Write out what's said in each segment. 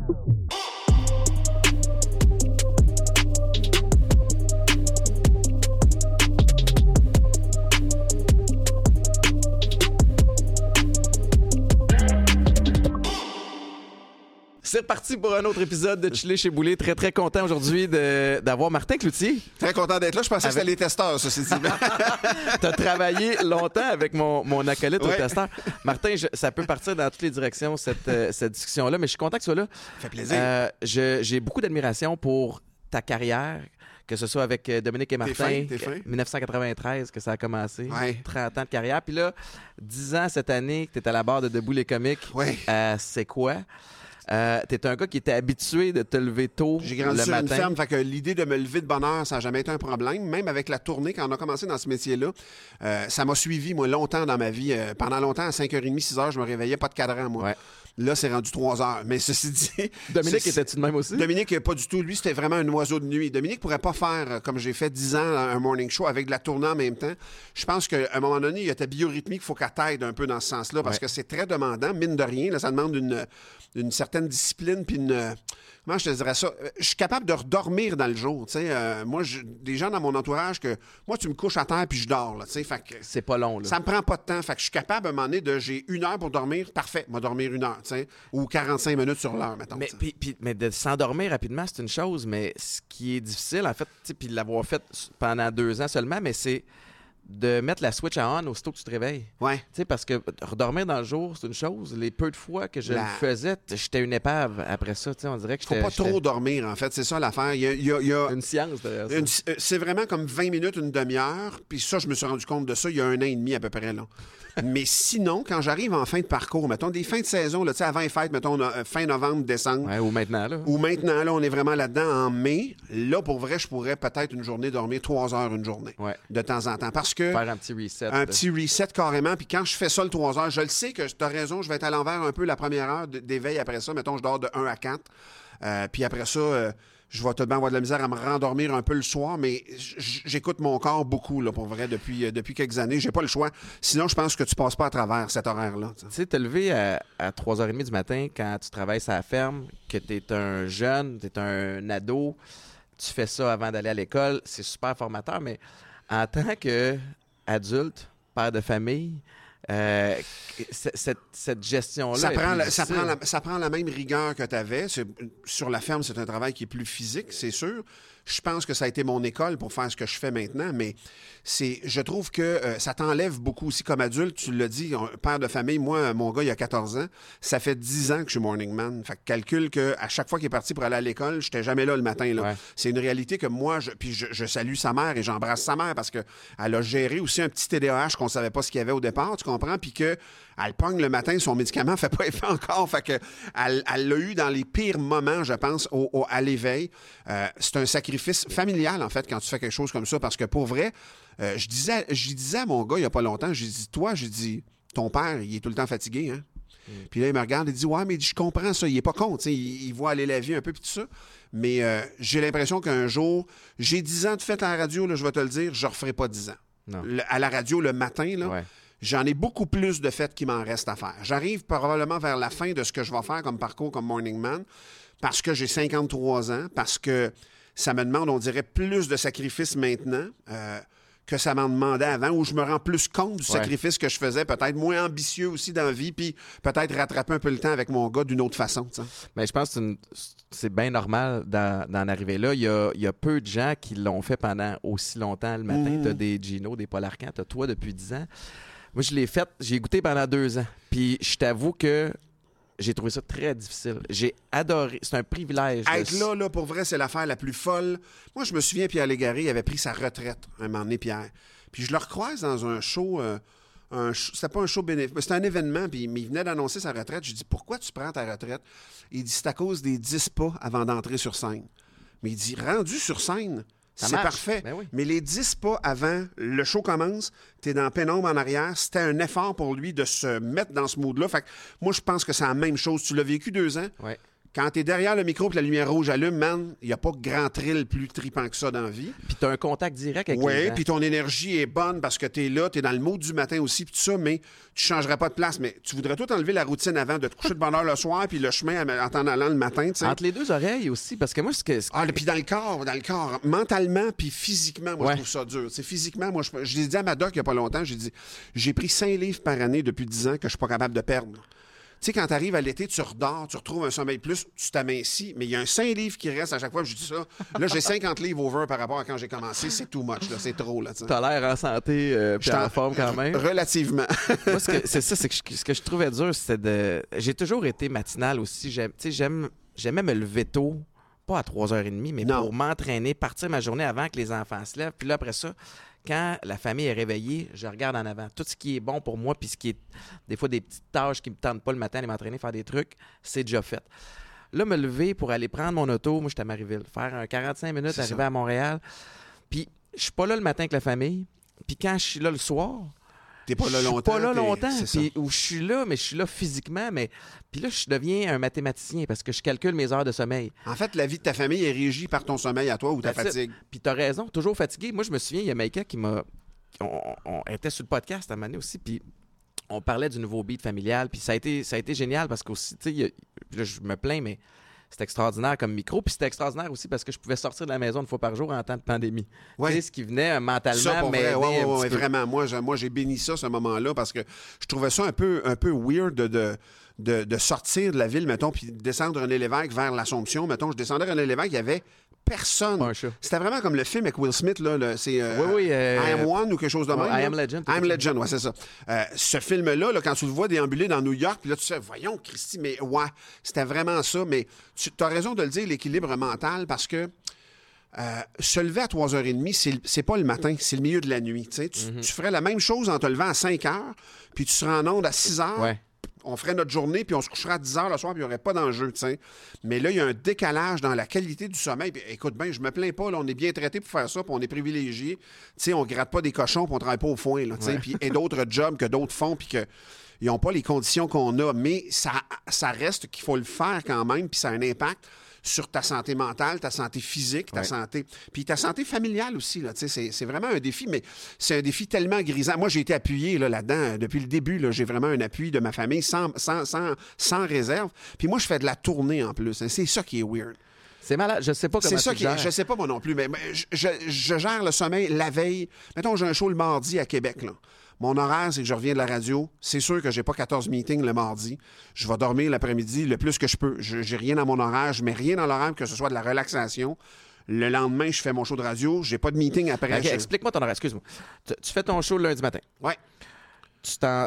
Oh. Reparti pour un autre épisode de Chili chez Boulet. Très, très content aujourd'hui d'avoir Martin Cloutier. Très content d'être là. Je pensais que c'était les testeurs, ceci dit. Tu as travaillé longtemps avec mon, mon acolyte au Ouais. testeur. Martin, je- ça peut partir dans toutes les directions, cette, euh, cette discussion-là, mais je suis content que tu sois là. Ça fait plaisir. Euh, J'ai beaucoup d'admiration pour ta carrière, que ce soit avec euh, Dominique et Martin, fin, t'es fin. 1993 que ça a commencé, Ouais. 30 ans de carrière. Puis là, 10 ans cette année que tu es à la barre de Debout les comiques. Ouais. Euh, C'est quoi? Euh, T'es un gars qui était habitué de te lever tôt J'ai grandi le sur matin. une ferme, fait que l'idée de me lever de bonne heure, ça n'a jamais été un problème. Même avec la tournée, quand on a commencé dans ce métier-là, euh, ça m'a suivi, moi, longtemps dans ma vie. Euh, pendant longtemps, à 5h30, 6h, je me réveillais, pas de cadran, moi. Ouais. Là, c'est rendu 3 heures. Mais ceci dit. Dominique, était-tu de même aussi? Dominique, pas du tout. Lui, c'était vraiment un oiseau de nuit. Dominique pourrait pas faire, euh, comme j'ai fait 10 ans, un morning show avec de la tournée en même temps. Je pense qu'à un moment donné, il y a ta biorhythmie qu'il faut qu'elle t'aide un peu dans ce sens-là, parce Ouais. que c'est très demandant, mine de rien. Là, ça demande une, une certaine discipline, puis une... Comment je te dirais ça? Euh, Je suis capable de redormir dans le jour. tu sais. Euh, moi, je- des gens dans mon entourage que... Moi, tu me couches à terre, puis je dors. Là, tu sais. fait que... C'est pas long, là. Ça me prend pas de temps. Fait que je suis capable, à un moment donné, de j'ai une heure pour dormir. Parfait, moi dormir une heure, tu sais. Ou 45 minutes sur l'heure, mettons. Mais, puis- puis- mais de s'endormir rapidement, c'est une chose, mais ce qui est difficile, en fait, puis de l'avoir fait pendant deux ans seulement, mais c'est de mettre la switch à on aussitôt que tu te réveilles. Ouais. Tu sais, parce que redormir dans le jour, c'est une chose. Les peu de fois que je La- le faisais, j'étais une épave après ça. Tu sais, on dirait que Faut pas trop dormir, en fait. C'est ça l'affaire. Il y a, il y a- il y a une science derrière ça. une- euh, c'est vraiment comme 20 minutes, une demi-heure. Puis ça, je me suis rendu compte de ça il y a un an et demi à peu près. Là. Mais sinon, quand j'arrive en fin de parcours, mettons des fins de saison, là, tu sais, avant les fêtes, mettons euh, fin novembre, décembre, Ouais, ou maintenant, là. ou maintenant, là, on est vraiment là-dedans en mai, là, pour vrai, je pourrais peut-être une journée dormir trois heures une journée. Ouais. De temps en temps. Parce que. Faire un petit reset. Un petit reset carrément. Puis quand je fais ça le 3 heures, je le sais que tu as raison, je vais être à l'envers un peu la première heure d'éveil après ça. Mettons, je dors de 1 à 4. Euh, puis après ça, euh, je vais tout de même avoir de la misère à me rendormir un peu le soir, mais j'écoute mon corps beaucoup, là, pour vrai, depuis, euh, depuis quelques années. J'ai pas le choix. Sinon, je pense que tu passes pas à travers cet horaire-là. tu sais. Tu sais, te lever à, à 3h30 du matin quand tu travailles sur la ferme, que tu es un jeune, tu es un ado, tu fais ça avant d'aller à l'école, c'est super formateur, mais en tant qu'adulte, père de famille, euh, cette, cette gestion-là. Ça la, prend la, ça prend la même rigueur que tu avais. Sur la ferme, c'est un travail qui est plus physique, c'est sûr. Je pense que ça a été mon école pour faire ce que je fais maintenant, mais c'est, je trouve que euh, ça t'enlève beaucoup aussi comme adulte. Tu l'as dit, un père de famille, moi, mon gars, il a 14 ans. Ça fait 10 ans que je suis morning man. Fait que calcule que à chaque fois qu'il est parti pour aller à l'école, j'étais jamais là le matin. Là. Ouais. C'est une réalité que moi, je, puis je, je salue sa mère et j'embrasse sa mère parce que elle a géré aussi un petit TDAH qu'on savait pas ce qu'il y avait au départ, tu comprends? Puis que elle pogne le matin, son médicament fait pas effet encore. Fait que elle l'a eu dans les pires moments, je pense, au, au- à l'éveil. Euh, c'est un sacrifice familial, en fait, quand tu fais quelque chose comme ça, parce que pour vrai, euh, je disais, je disais à mon gars il y a pas longtemps, j'ai dit, toi, j'ai dit, ton père, il est tout le temps fatigué, hein? Puis là, il me regarde et dit Ouais, mais je comprends ça. Il est pas con, il, il voit aller la vie un peu, puis tout ça. Mais euh, j'ai l'impression qu'un jour, j'ai 10 ans de fête à la radio, là, je vais te le dire, je ne referai pas 10 ans. Le- à la radio, le matin, là, Ouais. J'en ai beaucoup plus de fêtes qui m'en reste à faire. J'arrive probablement vers la fin de ce que je vais faire comme parcours comme Morning Man, parce que j'ai 53 ans, parce que ça me demande, on dirait, plus de sacrifices maintenant. euh, que ça m'en demandait avant, où je me rends plus compte du Ouais. sacrifice que je faisais, peut-être moins ambitieux aussi dans la vie, puis peut-être rattraper un peu le temps avec mon gars d'une autre façon. Mais je pense que c'est bien normal d'en arriver là. Il y, a, il y a peu de gens qui l'ont fait pendant aussi longtemps le matin. Mhm. Tu as des Gino, des Paul Arcand, tu as toi depuis 10 ans. Moi, je l'ai fait, j'ai goûté pendant deux ans. Puis je t'avoue que j'ai trouvé ça très difficile. J'ai adoré. C'est un privilège. de- Être là, là, pour vrai, c'est l'affaire la plus folle. Moi, je me souviens, Pierre Légaré il avait pris sa retraite un moment donné, Pierre. Puis je le recroise dans un show. euh, un c'était pas un show bénéfice, c'était un événement, puis il venait d'annoncer sa retraite. Je dis Pourquoi tu prends ta retraite? Il dit C'est à cause des 10 pas avant d'entrer sur scène. Mais il dit Rendu sur scène, c'est parfait. Ben oui. Mais les 10 pas avant le show commence, t'es dans pénombre en arrière, c'était un effort pour lui de se mettre dans ce mood-là. Fait que moi, je pense que c'est la même chose. Tu l'as vécu deux ans. Ouais. Quand t'es derrière le micro et la lumière rouge allume, man, il n'y a pas grand thrill plus tripant que ça dans la vie. Puis t'as un contact direct avec Oui, puis ton énergie est bonne parce que t'es là, t'es dans le mode du matin aussi, puis tout ça, mais tu changerais pas de place. Mais tu voudrais tout enlever la routine avant, de te coucher de bonne heure le soir, puis le chemin en en t'en allant le matin, tu sais. Entre les deux oreilles aussi, parce que moi, ce que... Ah, puis dans le corps, dans le corps, mentalement puis physiquement, moi, Ouais. je trouve ça dur. C'est physiquement, moi, je, je l'ai dit à ma doc il n'y a pas longtemps, j'ai dit, j'ai pris cinq livres par année depuis 10 ans que je suis pas capable de perdre. Tu sais, quand tu arrives à l'été, tu redors, tu retrouves un sommeil plus, tu t'amincis, mais il y a un 5 livres qui reste à chaque fois. Je dis ça. Là, j'ai 50 livres over par rapport à quand j'ai commencé. C'est too much, là. C'est trop, là. tu. T'as l'air en santé euh, puis en forme quand même. Relativement. Moi, ce que- c'est ça, c'est que ce que je trouvais dur, c'était de. J'ai toujours été matinal aussi. J'aime, tu sais, j'aime, j'aimais me lever tôt, pas à 3h30, mais Non. pour m'entraîner, partir ma journée avant que les enfants se lèvent. Puis là, après ça, quand la famille est réveillée, je regarde en avant. Tout ce qui est bon pour moi, puis ce qui est des fois des petites tâches qui me tentent pas le matin, aller m'entraîner, faire des trucs, c'est déjà fait. Là, me lever pour aller prendre mon auto, moi, j'étais à Marieville, faire un 45 minutes, arriver ça. à Montréal. Puis, je suis pas là le matin avec la famille. Puis quand je suis là le soir, T'es pas là longtemps. pas là longtemps. Puis où je suis là, mais je suis là physiquement. Mais puis là, je deviens un mathématicien parce que je calcule mes heures de sommeil. En fait, la vie de ta famille est régie par ton sommeil à toi ou ta That's fatigue. Puis t'as raison, toujours fatigué. Moi, je me souviens, il y a Maïka qui m'a. On, on était sur le podcast à un moment donné aussi, puis on parlait du nouveau beat familial. Puis ça a été, ça a été génial parce qu'aussi, tu sais, je me plains, mais c'était extraordinaire comme micro. Puis c'était extraordinaire aussi parce que je pouvais sortir de la maison une fois par jour en temps de pandémie. Ouais. Tu sais, ce qui venait euh, mentalement Ça, pour vrai, ouais, ouais, vraiment. Moi, j'ai, moi, j'ai béni ça, ce moment-là, parce que je trouvais ça un peu, un peu weird de, de, de- de sortir de la ville, mettons, puis de descendre René Lévesque vers l'Assomption. Mettons, je descendais René Lévesque, il y avait personne. C'était vraiment comme le film avec Will Smith, là. le- c'est euh, Oui, oui, euh, I Am One ou quelque chose de même. I. Am Legend, I Am Legend, ouais, c'est ça. Euh, ce film-là, là, quand tu le vois déambuler dans New York, puis là, tu sais, voyons, Christy, mais ouais, c'était vraiment ça. Mais tu as raison de le dire, l'équilibre mental, parce que euh, se lever à 3h30, c'est, c'est pas le matin, c'est le milieu de la nuit. tu sais. Tu, ferais la même chose en te levant à 5 h, puis tu serais en onde à 6 h. Ouais. On ferait notre journée, puis on se coucherait à 10 h le soir, puis il n'y aurait pas d'enjeu. sais. Mais là, il y a un décalage dans la qualité du sommeil. Puis, écoute bien, je me plains pas, là, on est bien traité pour faire ça, puis on est privilégié. Tu sais, on gratte pas des cochons, puis on travaille pas au foin. Là. Ouais. Puis, et d'autres jobs que d'autres font, puis que. Ils n'ont pas les conditions qu'on a, mais ça, ça reste qu'il faut le faire quand même, puis ça a un impact sur ta santé mentale, ta santé physique, ta Ouais. santé. Puis ta santé familiale aussi. Là, tu sais, c'est, c'est vraiment un défi, mais c'est un défi tellement grisant. Moi, j'ai été appuyé là, là-dedans euh, depuis le début. Là, j'ai vraiment un appui de ma famille sans, sans, sans, sans réserve. Puis moi, je fais de la tournée en plus. hein. C'est ça qui est weird. C'est malade. Je sais pas comment C'est ça qui est. Je sais pas moi non plus, mais mais je, je- je gère le sommeil la veille. Mettons, j'ai un show le mardi à Québec. Là. Mon horaire, c'est que je reviens de la radio. C'est sûr que j'ai pas 14 meetings le mardi. Je vais dormir l'après-midi le plus que je peux. Je j'ai rien dans mon horaire. Je mets rien dans l'horaire que ce soit de la relaxation. Le lendemain, je fais mon show de radio. J'ai pas de meeting après. Ok, Je- Explique-moi ton horaire. Excuse-moi. Tu, tu fais ton show le lundi matin. Ouais. Tu t'en.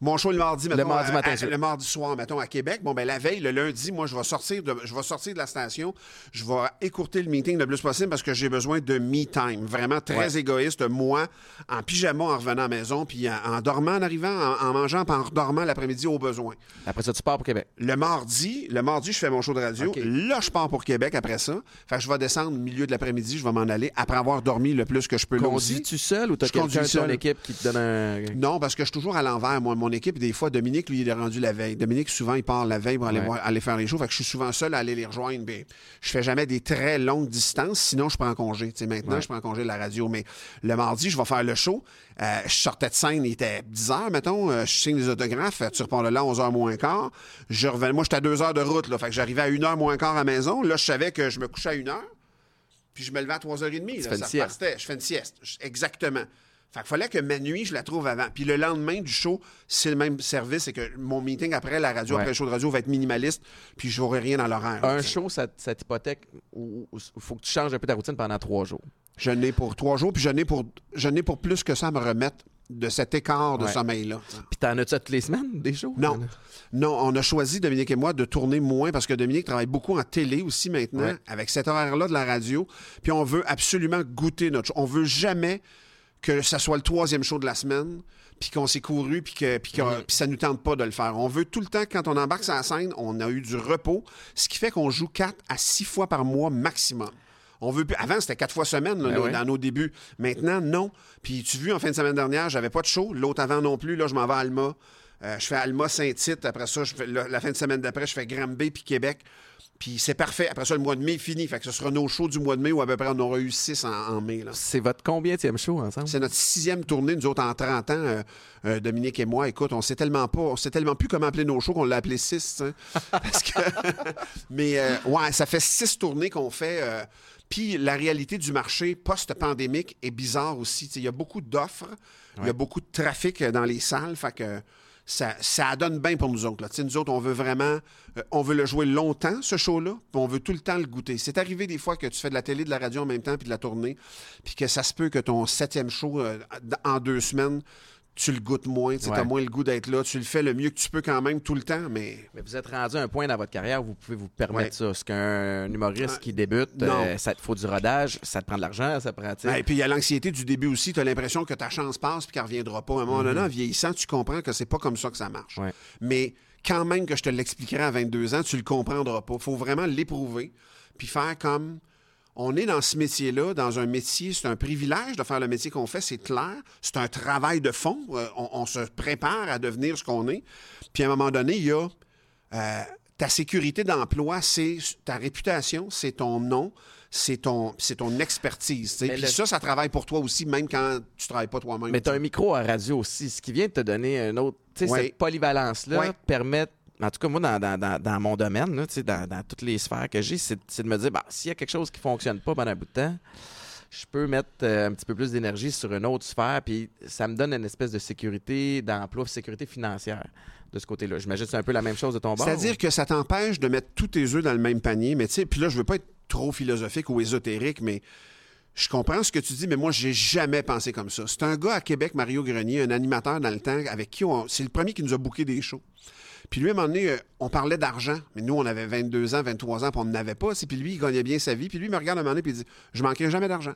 Mon show le mardi, mettons, mardi à- matin, à- le mardi soir, mettons, à Québec. Bon, ben la veille, le lundi, moi, je vais sortir de, je vais sortir de la station. Je vais écourter le meeting le plus possible parce que j'ai besoin de me time. Vraiment très Ouais. égoïste. Moi, en pyjama en revenant à la maison, puis en, en dormant en arrivant, en, en mangeant, puis en redormant l'après-midi au besoin. Après ça, tu pars pour Québec. Le mardi, le mardi, je fais mon show de radio. Là, je pars pour Québec après ça. Fait que je vais descendre au milieu de l'après-midi, je vais m'en aller après avoir dormi le plus que je peux. Conduis-tu seul ou t'as quelqu'un conduis de ton seul. équipe qui te donne un. Non, parce que je suis toujours à l'envers. Moi, mon équipe, des fois, Dominique, lui, il est rendu la veille. Dominique, souvent, il part la veille pour aller, Ouais. voir- aller faire les shows. Fait que je suis souvent seul à aller les rejoindre. Mais je fais jamais des très longues distances. Sinon, je prends congé. Maintenant, Ouais. je prends congé de la radio. Mais le mardi, je vais faire le show. Euh, je sortais de scène, il était 10 heures, mettons. Euh, je signe des autographes. Tu repars là à 11 h moins quart. Je revenais. Moi, j'étais à 2 heures de route. Là. Fait que j'arrivais à 1 h moins quart à la maison. Là, je savais que je me couchais à 1 heure. Puis je me levais à 3h30. là, fais une ça repartait. Je fais une sieste. Exactement. Fait qu'il fallait que ma nuit, je la trouve avant. Puis le lendemain du show, c'est le même service. C'est que mon meeting après la radio, Ouais. après le show de radio, va être minimaliste. Puis je n'aurai rien dans l'horaire. Un show, ça, ça t'hypothèque ou il faut que tu changes un peu ta routine pendant trois jours. Je n'ai pour trois jours, puis je n'ai pour, je n'ai pour plus que ça à me remettre de cet écart de Ouais. sommeil-là. Puis t'en as-tu toutes les semaines des shows? Non. Non, on a choisi, Dominique et moi, de tourner moins parce que Dominique travaille beaucoup en télé aussi maintenant, Ouais. avec cet horaire-là de la radio. Puis on veut absolument goûter notre show. On veut jamais que ça soit le troisième show de la semaine, puis qu'on s'est couru, puis que puis que- ça nous tente pas de le faire. On veut tout le temps, quand on embarque sur la scène, on a eu du repos, ce qui fait qu'on joue quatre à six fois par mois maximum. On veut plus- Avant, c'était quatre fois semaine là, Ben dans nos débuts. Maintenant, non. Puis tu vu, en fin de semaine dernière, j'avais pas de show. L'autre avant non plus. Là, je m'en vais à Alma. Euh, je fais Alma Saint-Tite. Après ça, je fais, la, la fin de semaine d'après, je fais Granby puis Québec. Puis c'est parfait. Après ça, le mois de mai est fini. Fait que ce sera nos shows du mois de mai où à peu près on aura eu six en, mai. C'est votre combienième show ensemble? C'est notre sixième tournée, nous autres, en 30 ans. Euh, euh, Dominique et moi, écoute, on sait tellement pas, on sait tellement plus comment appeler nos shows qu'on l'a appelé six. Parce que... Mais euh, ouais, ça fait six tournées qu'on fait. Puis la réalité du marché post-pandémique est bizarre aussi. Il y a beaucoup d'offres, il y a beaucoup de trafic dans les salles. Fait que ça, donne bien pour nous autres. Là. Nous autres, on veut vraiment, euh, on veut le jouer longtemps, ce show-là, puis on veut tout le temps le goûter. C'est arrivé des fois que tu fais de la télé, de la radio en même temps, puis de la tournée, puis que ça se peut que ton septième show euh, en deux semaines, tu le goûtes moins, tu as moins le goût d'être là, tu le fais le mieux que tu peux quand même tout le temps, mais... Mais vous êtes rendu à un point dans votre carrière où vous pouvez vous permettre ça. Ce qu'un humoriste qui débute, euh, ça te faut du rodage, ça te prend de l'argent, ça prend... et puis il y a l'anxiété du début aussi, tu as l'impression que ta chance passe puis qu'elle reviendra pas. À un moment donné, en vieillissant, tu comprends que c'est pas comme ça que ça marche. Mais quand même que je te l'expliquerai à 22 ans, tu le comprendras pas. faut vraiment l'éprouver puis faire comme on est dans ce métier-là, dans un métier, c'est un privilège de faire le métier qu'on fait, c'est clair. C'est un travail de fond. Euh, on, se prépare à devenir ce qu'on est. Puis à un moment donné, il y a euh, ta sécurité d'emploi, c'est ta réputation, c'est ton nom, c'est ton, c'est ton expertise. Puis ça, ça travaille pour toi aussi, même quand tu travailles pas toi-même. Mais tu as un micro à radio aussi, ce qui vient de te donner un autre. Cette polyvalence-là permet en tout cas, moi, dans, mon domaine, dans, toutes les sphères que j'ai, c'est de me dire, bah, s'il y a quelque chose qui ne fonctionne pas pendant un bout de temps, je peux mettre euh, un petit peu plus d'énergie sur une autre sphère, puis ça me donne une espèce de sécurité d'emploi, sécurité financière de ce côté-là. J'imagine que c'est un peu la même chose de ton bord. C'est-à-dire que ça t'empêche de mettre tous tes œufs dans le même panier, mais tu sais, puis là, je veux pas être trop philosophique ou ésotérique, mais je comprends ce que tu dis, mais moi, j'ai jamais pensé comme ça. C'est un gars à Québec, Mario Grenier, un animateur dans le temps, avec qui on... c'est le premier qui nous a bouqué des shows. Puis lui, à un moment donné, euh, on parlait d'argent. Mais nous, on avait 22 ans, 23 ans, puis on n'avait pas. Puis lui, il gagnait bien sa vie. Puis lui, il me regarde à un moment donné, puis il dit Je manquerai jamais d'argent.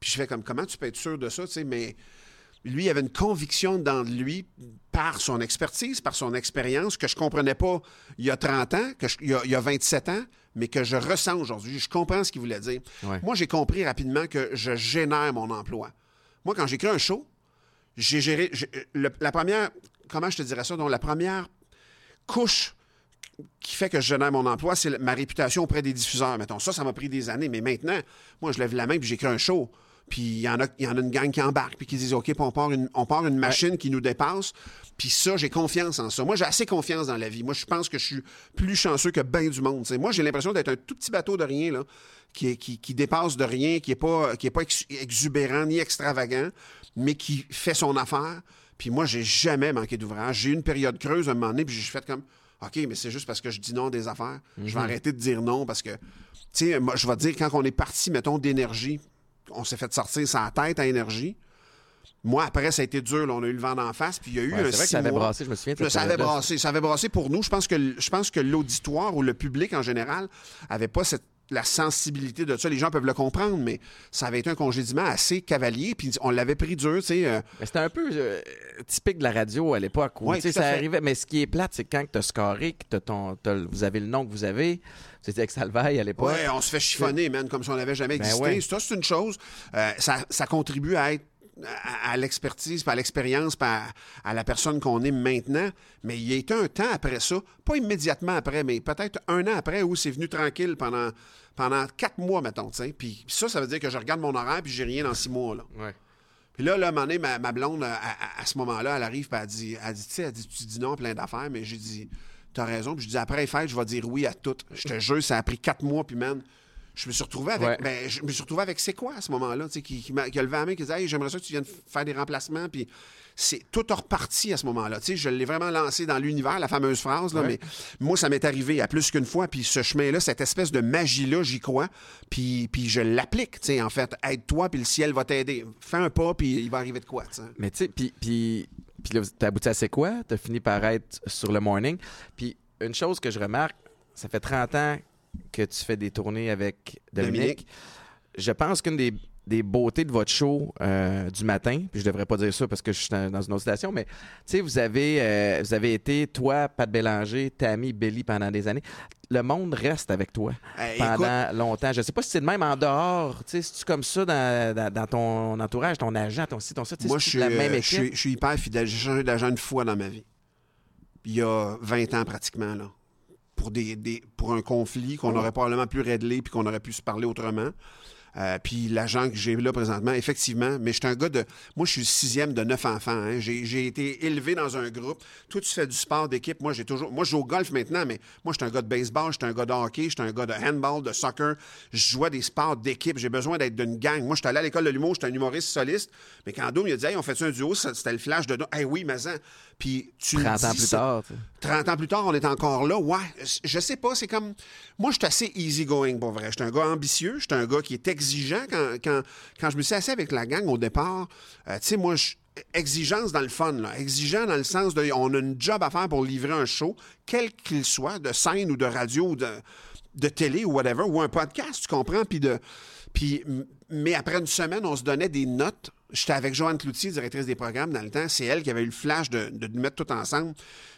Puis je fais comme Comment tu peux être sûr de ça, tu sais, mais. Lui, il avait une conviction dans lui par son expertise, par son expérience, que je ne comprenais pas il y a 30 ans, que il, y a, 27 ans, mais que je ressens aujourd'hui. Je comprends ce qu'il voulait dire. Moi, j'ai compris rapidement que je génère mon emploi. Moi, quand j'écris un show, j'ai géré. la première. Comment je te dirais ça? Donc, la première couche qui fait que je génère mon emploi, c'est ma réputation auprès des diffuseurs. Mettons, ça, ça m'a pris des années. Mais maintenant, moi, je lève la main puis j'écris un show. Puis il y, en a, y en a une gang qui embarque, puis qui disent OK, on part une, on part une machine qui nous dépasse. Puis ça, j'ai confiance en ça. Moi, j'ai assez confiance dans la vie. Moi, je pense que je suis plus chanceux que bien du monde. moi, j'ai l'impression d'être un tout petit bateau de rien, là, qui, qui, qui dépasse de rien, qui n'est pas, qui est pas exubérant ni extravagant, mais qui fait son affaire. Puis moi, j'ai jamais manqué d'ouvrage. J'ai eu une période creuse à un moment donné, puis j'ai fait comme OK, mais c'est juste parce que je dis non des affaires. Je vais mhm. arrêter de dire non parce que, tu sais, moi, je vais te dire, quand on est parti, mettons, d'énergie, on s'est fait sortir sa tête à énergie. Moi, après, ça a été dur. on a eu le vent d'en face. Puis il y a eu C'est vrai que ça avait brassé, je me souviens. Ça avait brassé. Ça avait brassé pour nous. Je pense que, je pense que l'auditoire ou le public en général avait pas cette la sensibilité de ça. Les gens peuvent le comprendre, mais ça avait été un congédiement assez cavalier, puis on l'avait pris dur, tu sais. Euh. C'était un peu euh, typique de la radio à l'époque. Ça arrivait. Mais ce qui est plate, c'est quand tu as scoré, que ton, vous avez le nom que vous avez, c'était avec Salvaille à l'époque. Oui, on se fait chiffonner, man, comme si on n'avait jamais ben existé. Ça, c'est une chose. Euh, ça, ça contribue à être à, l'expertise, à l'expérience, à, à, la personne qu'on est maintenant. Mais il y a été un temps après ça, pas immédiatement après, mais peut-être un an après où c'est venu tranquille pendant, pendant quatre mois, mettons. Puis ça, ça veut dire que je regarde mon horaire puis j'ai rien dans six mois. Là. Puis là, là, à un moment donné, ma, blonde, à, ce moment-là, elle arrive et elle dit, elle dit, elle dit, tu dis non à plein d'affaires, mais j'ai dit, t'as raison. Puis je dis, après les fêtes, je vais dire oui à toutes. Je te jure, ça a pris quatre mois, puis man, je me suis retrouvé avec ben, je me suis retrouvé avec c'est quoi à ce moment-là qui, qui, qui, a levé la main qui disait hey, j'aimerais ça que tu viennes faire des remplacements puis c'est tout reparti à ce moment-là. je l'ai vraiment lancé dans l'univers, la fameuse phrase, là, mais moi, ça m'est arrivé à plus qu'une fois. Puis ce chemin-là, cette espèce de magie-là, j'y crois. Puis, puis je l'applique, en fait. Aide-toi, puis le ciel va t'aider. Fais un pas, puis il va arriver de quoi, Mais tu sais, puis, puis, puis là, t'as abouti à c'est quoi? T'as fini par être sur le morning. Puis une chose que je remarque, ça fait 30 ans que tu fais des tournées avec Dominique. Je pense qu'une des, beautés de votre show euh, du matin, puis je devrais pas dire ça parce que je suis dans une autre station, mais tu sais, vous avez, euh, vous avez été, toi, Pat Bélanger, Tammy, Belly pendant des années. Le monde reste avec toi pendant longtemps. Je sais pas si c'est le même en dehors. Tu sais, si tu comme ça dans, ton entourage, ton agent, ton site, ton ça. Moi, je suis, la même euh, je suis hyper fidèle. J'ai changé d'agent une fois dans ma vie. Il y a 20 ans pratiquement, là pour, des, des- pour un conflit qu'on aurait probablement pu régler puis qu'on aurait pu se parler autrement. Euh, puis l'agent que j'ai là présentement, effectivement, mais je suis un gars de. Moi, je suis le sixième de neuf enfants. hein. J'ai j'ai été élevé dans un groupe. Toi, tu fais du sport d'équipe. Moi, j'ai toujours. Moi, je joue au golf maintenant, mais moi, je suis un gars de baseball, je suis un gars de hockey, je suis un gars de handball, de soccer. Je jouais des sports d'équipe. J'ai besoin d'être d'une gang. Moi, je suis allé à l'école de l'humour, j'étais un humoriste soliste. Mais quand Doom, il a dit, hey, on fait un duo, Ça, c'était le flash de. Hey, oui, mais ça. Puis tu le 30 ans plus tard. tu sais. 30 ans plus tard, on est encore là. Ouais, je sais pas, c'est comme. Moi, je suis assez easy-going, pour vrai. Je suis un gars ambitieux, je suis un gars qui est exigeant. Quand, quand, quand je me suis assis avec la gang au départ, euh, tu sais, moi, je- exigence dans le fun, là. Exigeant dans le sens de. On a une job à faire pour livrer un show, quel qu'il soit, de scène ou de radio ou de, de télé ou whatever, ou un podcast, tu comprends? Puis de. Puis, mais après une semaine, on se donnait des notes. J'étais avec Joanne Cloutier, directrice des programmes dans le temps. C'est elle qui avait eu le flash de, nous mettre tout ensemble.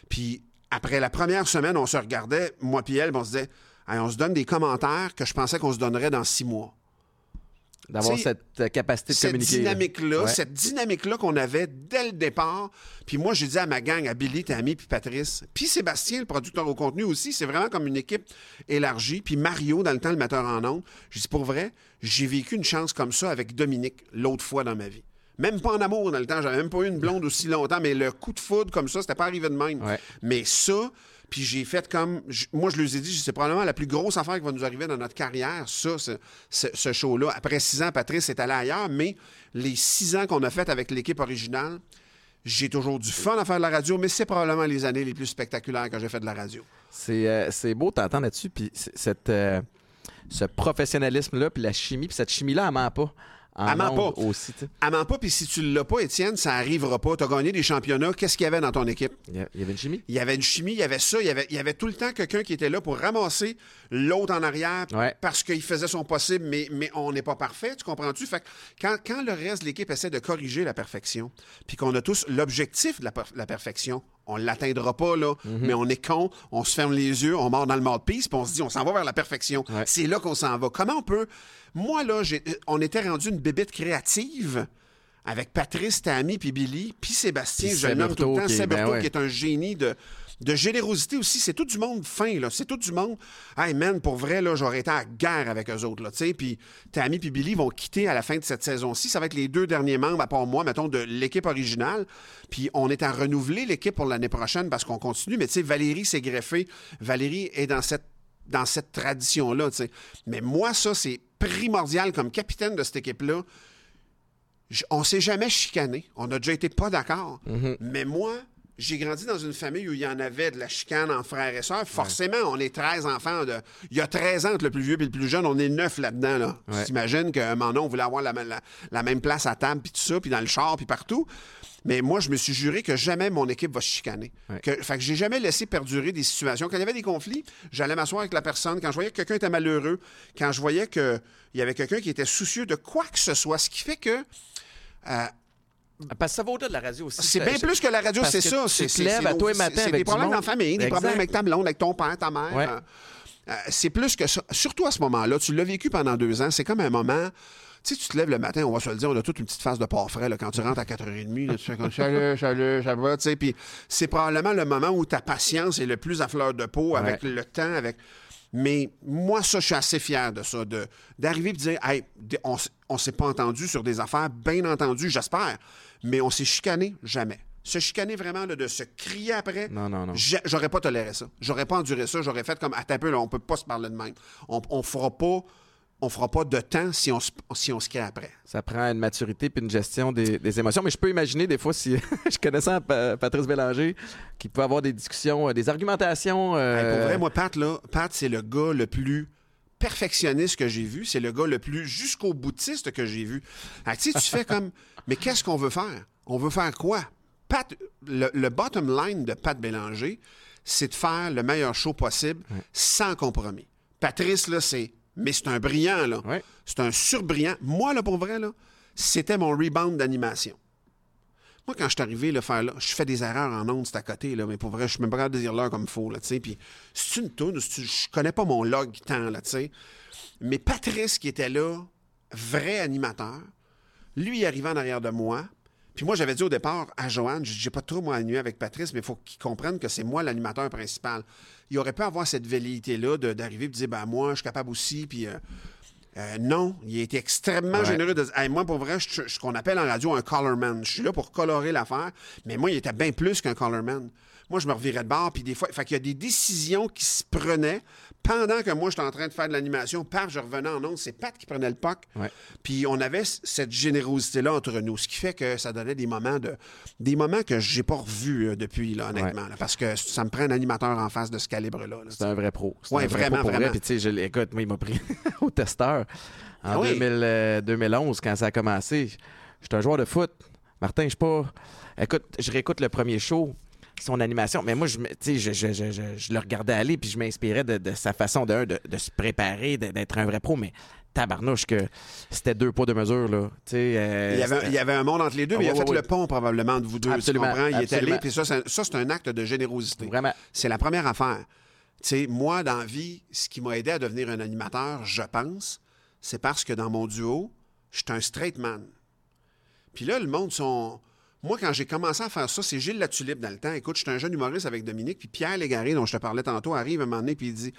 Puis après la première semaine, on se regardait, moi puis elle, on se disait, on se donne des commentaires que je pensais qu'on se donnerait dans six mois. D'avoir cette euh, capacité de Cette communiquer. là. dynamique-là, Ouais. cette dynamique-là qu'on avait dès le départ. Puis moi, j'ai dit à ma gang, à Billy, Tammy, puis Patrice, puis Sébastien, le producteur au contenu aussi, c'est vraiment comme une équipe élargie. Puis Mario, dans le temps, le metteur en ondes. J'ai dit, pour vrai, j'ai vécu une chance comme ça avec Dominique l'autre fois dans ma vie. Même pas en amour dans le temps, j'avais même pas eu une blonde aussi longtemps, mais le coup de foudre comme ça, c'était pas arrivé de même. Ouais. Mais ça, puis j'ai fait comme. Moi, je leur ai dit, c'est probablement la plus grosse affaire qui va nous arriver dans notre carrière, ça, ce, show-là. Après six ans, Patrice est allé ailleurs, mais les six ans qu'on a fait avec l'équipe originale, j'ai toujours du fun à faire de la radio, mais c'est probablement les années les plus spectaculaires que j'ai fait de la radio. C'est euh, beau t'entendre là-dessus. Puis cette, euh, ce professionnalisme-là, puis la chimie, puis cette chimie-là, elle ment pas. En ment pas. aussi. tu sais. À pas, puis si tu l'as pas, Étienne, ça arrivera pas. Tu as gagné des championnats. Qu'est-ce qu'il y avait dans ton équipe? Il y a- il y avait une chimie. Il y avait une chimie, il y avait ça, il y avait, il y avait tout le temps quelqu'un qui était là pour ramasser l'autre en arrière Ouais. parce qu'il faisait son possible, mais, mais on n'est pas parfait, tu comprends-tu? Fait que quand, quand le reste de l'équipe essaie de corriger la perfection, puis qu'on a tous l'objectif de la, per- la perfection, on ne l'atteindra pas, là, mais on est con, on se ferme les yeux, on mord dans le mouthpiece, puis on se dit, on s'en va vers la perfection. Ouais. C'est là qu'on s'en va. Comment on peut... Moi, là, j'ai- on était rendu une bébête créative avec Patrice, Tammy, puis Billy, puis Sébastien, Puis je nomme tout le temps, Seb ben ouais. qui est un génie de, de générosité aussi. C'est tout du monde fin, là. C'est tout du monde. Hey, man, pour vrai, là, j'aurais été à guerre avec eux autres, là, tu sais. Puis Tammy puis Billy vont quitter à la fin de cette saison-ci. Ça va être les deux derniers membres, à part moi, mettons, de l'équipe originale. Puis on est à renouveler l'équipe pour l'année prochaine parce qu'on continue. Mais tu sais, Valérie s'est greffée. Valérie est dans cette dans cette tradition-là, tu sais. Mais moi, ça, c'est primordial comme capitaine de cette équipe-là. On s'est jamais chicané. On a déjà été pas d'accord. Mais moi, j'ai grandi dans une famille où il y en avait de la chicane en frères et sœurs. Forcément, on est 13 enfants. De... Il y a 13 ans entre le plus vieux et le plus jeune. On est neuf là-dedans. Là. Ouais. Tu t'imagines que Manon voulait avoir la, la- la même place à table, puis tout ça, puis dans le char, puis partout. Mais moi, je me suis juré que jamais mon équipe va se chicaner. Ouais. Que, fait que j'ai jamais laissé perdurer des situations. Quand il y avait des conflits, j'allais m'asseoir avec la personne. Quand je voyais que quelqu'un était malheureux, quand je voyais qu'il y avait quelqu'un qui était soucieux de quoi que ce soit, ce qui fait que euh, Parce que ça va au-delà de la radio aussi. c'est bien plus que la radio, c'est ça. tu te lèves à c'est- matins C'est avec des problèmes la famille, des problèmes avec ta blonde, avec ton père, ta mère. Euh, euh, c'est plus que ça. Surtout à ce moment-là, tu l'as vécu pendant deux ans. C'est comme un moment. Tu sais, tu te lèves le matin, on va se le dire, on a toute une petite phase de port frais là, quand tu rentres à 4h30. là, tu fais comme salut, salut, ça va, tu sais. Puis c'est probablement le moment où ta patience est le plus à fleur de peau avec le temps, avec. Mais moi, ça, je suis assez fier de ça, de, d'arriver et de dire, hey, on, on s'est pas entendu sur des affaires, bien entendu, j'espère, mais on s'est chicané, jamais. Se chicaner vraiment, là, de se crier après, Non, non, non. J'a- J'aurais pas toléré ça. J'aurais pas enduré ça. J'aurais fait comme, à taper, là, on peut pas se parler de même. On, on fera pas... On fera pas de temps si on se, si on se crie après. Ça prend une maturité puis une gestion des, des émotions. Mais je peux imaginer des fois si je connaissais Pa- Patrice Bélanger qui peut avoir des discussions, euh, des argumentations. Hey, euh, pour vrai, moi, Pat, là, Pat, c'est le gars le plus perfectionniste que j'ai vu. C'est le gars le plus jusqu'au boutiste que j'ai vu. Ah, tu sais, tu fais comme, mais qu'est-ce qu'on veut faire? On veut faire quoi? Pat, le, le bottom line de Pat Bélanger, c'est de faire le meilleur show possible sans compromis. Patrice, là, c'est, mais c'est un brillant, là. C'est un surbrillant. Moi, là, pour vrai, là, c'était mon rebound d'animation. Moi, quand je suis arrivé, là, faire là, je fais des erreurs en ondes, c'est à côté, là, mais pour vrai, je suis même pas capable de dire l'heure comme il faut, là, tu sais. Puis, c'est une toune, je connais pas mon log temps, là, tu sais. Mais Patrice, qui était là, vrai animateur, lui, il arrivait en arrière de moi, Puis moi, j'avais dit au départ à Joanne, j'ai pas trop moi nuit avec Patrice, mais il faut qu'il comprenne que c'est moi l'animateur principal. Il aurait pu avoir cette velléité-là d'arriver et de dire, ben moi, je suis capable aussi, puis... euh, euh, non, il a été extrêmement Ouais. généreux. De... Hey, moi, pour vrai, je suis ce qu'on appelle en radio un colorman. Je suis là pour colorer l'affaire, mais moi, il était bien plus qu'un colorman. Moi, je me revirais de bord, puis des fois, fait qu'il y a des décisions qui se prenaient pendant que moi, j'étais en train de faire de l'animation. Paf, je revenais en ondes. C'est Pat qui prenait le. Ouais. Puis on avait cette générosité-là entre nous, ce qui fait que ça donnait des moments de des moments que j'ai pas revus euh, depuis, là, honnêtement. là, parce que ça me prend un animateur en face de ce calibre-là. là. C'est un vrai pro. Vrai vraiment, pro vraiment. vrai. Puis, tu sais, écoute, moi, il m'a pris au testeur en Ah oui. 2000, euh, 2011, quand ça a commencé. J'étais un joueur de foot. Martin, je suis pas. Écoute, je réécoute le premier show, son animation. Mais moi, je, je, je, je, le regardais aller, puis je m'inspirais de, de sa façon de, de, de se préparer, d'être un vrai pro. Mais tabarnouche, que c'était deux poids, deux mesures, là. Euh, Il y, avait, c'était- il y avait un monde entre les deux, mais Ah, il a fait le pont probablement de vous deux. Absolument, Tu comprends? Il est allé, puis ça, c'est- ça, c'est un acte de générosité. Vraiment. C'est la première affaire. Tu sais, moi, dans la vie, ce qui m'a aidé à devenir un animateur, je pense, c'est parce que dans mon duo, je suis un straight man. Puis là, le monde sont. Moi, quand j'ai commencé à faire ça, c'est Gilles Latulippe dans le temps. Écoute, j'étais un jeune humoriste avec Dominique, puis Pierre Légaré, dont je te parlais tantôt, arrive à un moment donné, puis il dit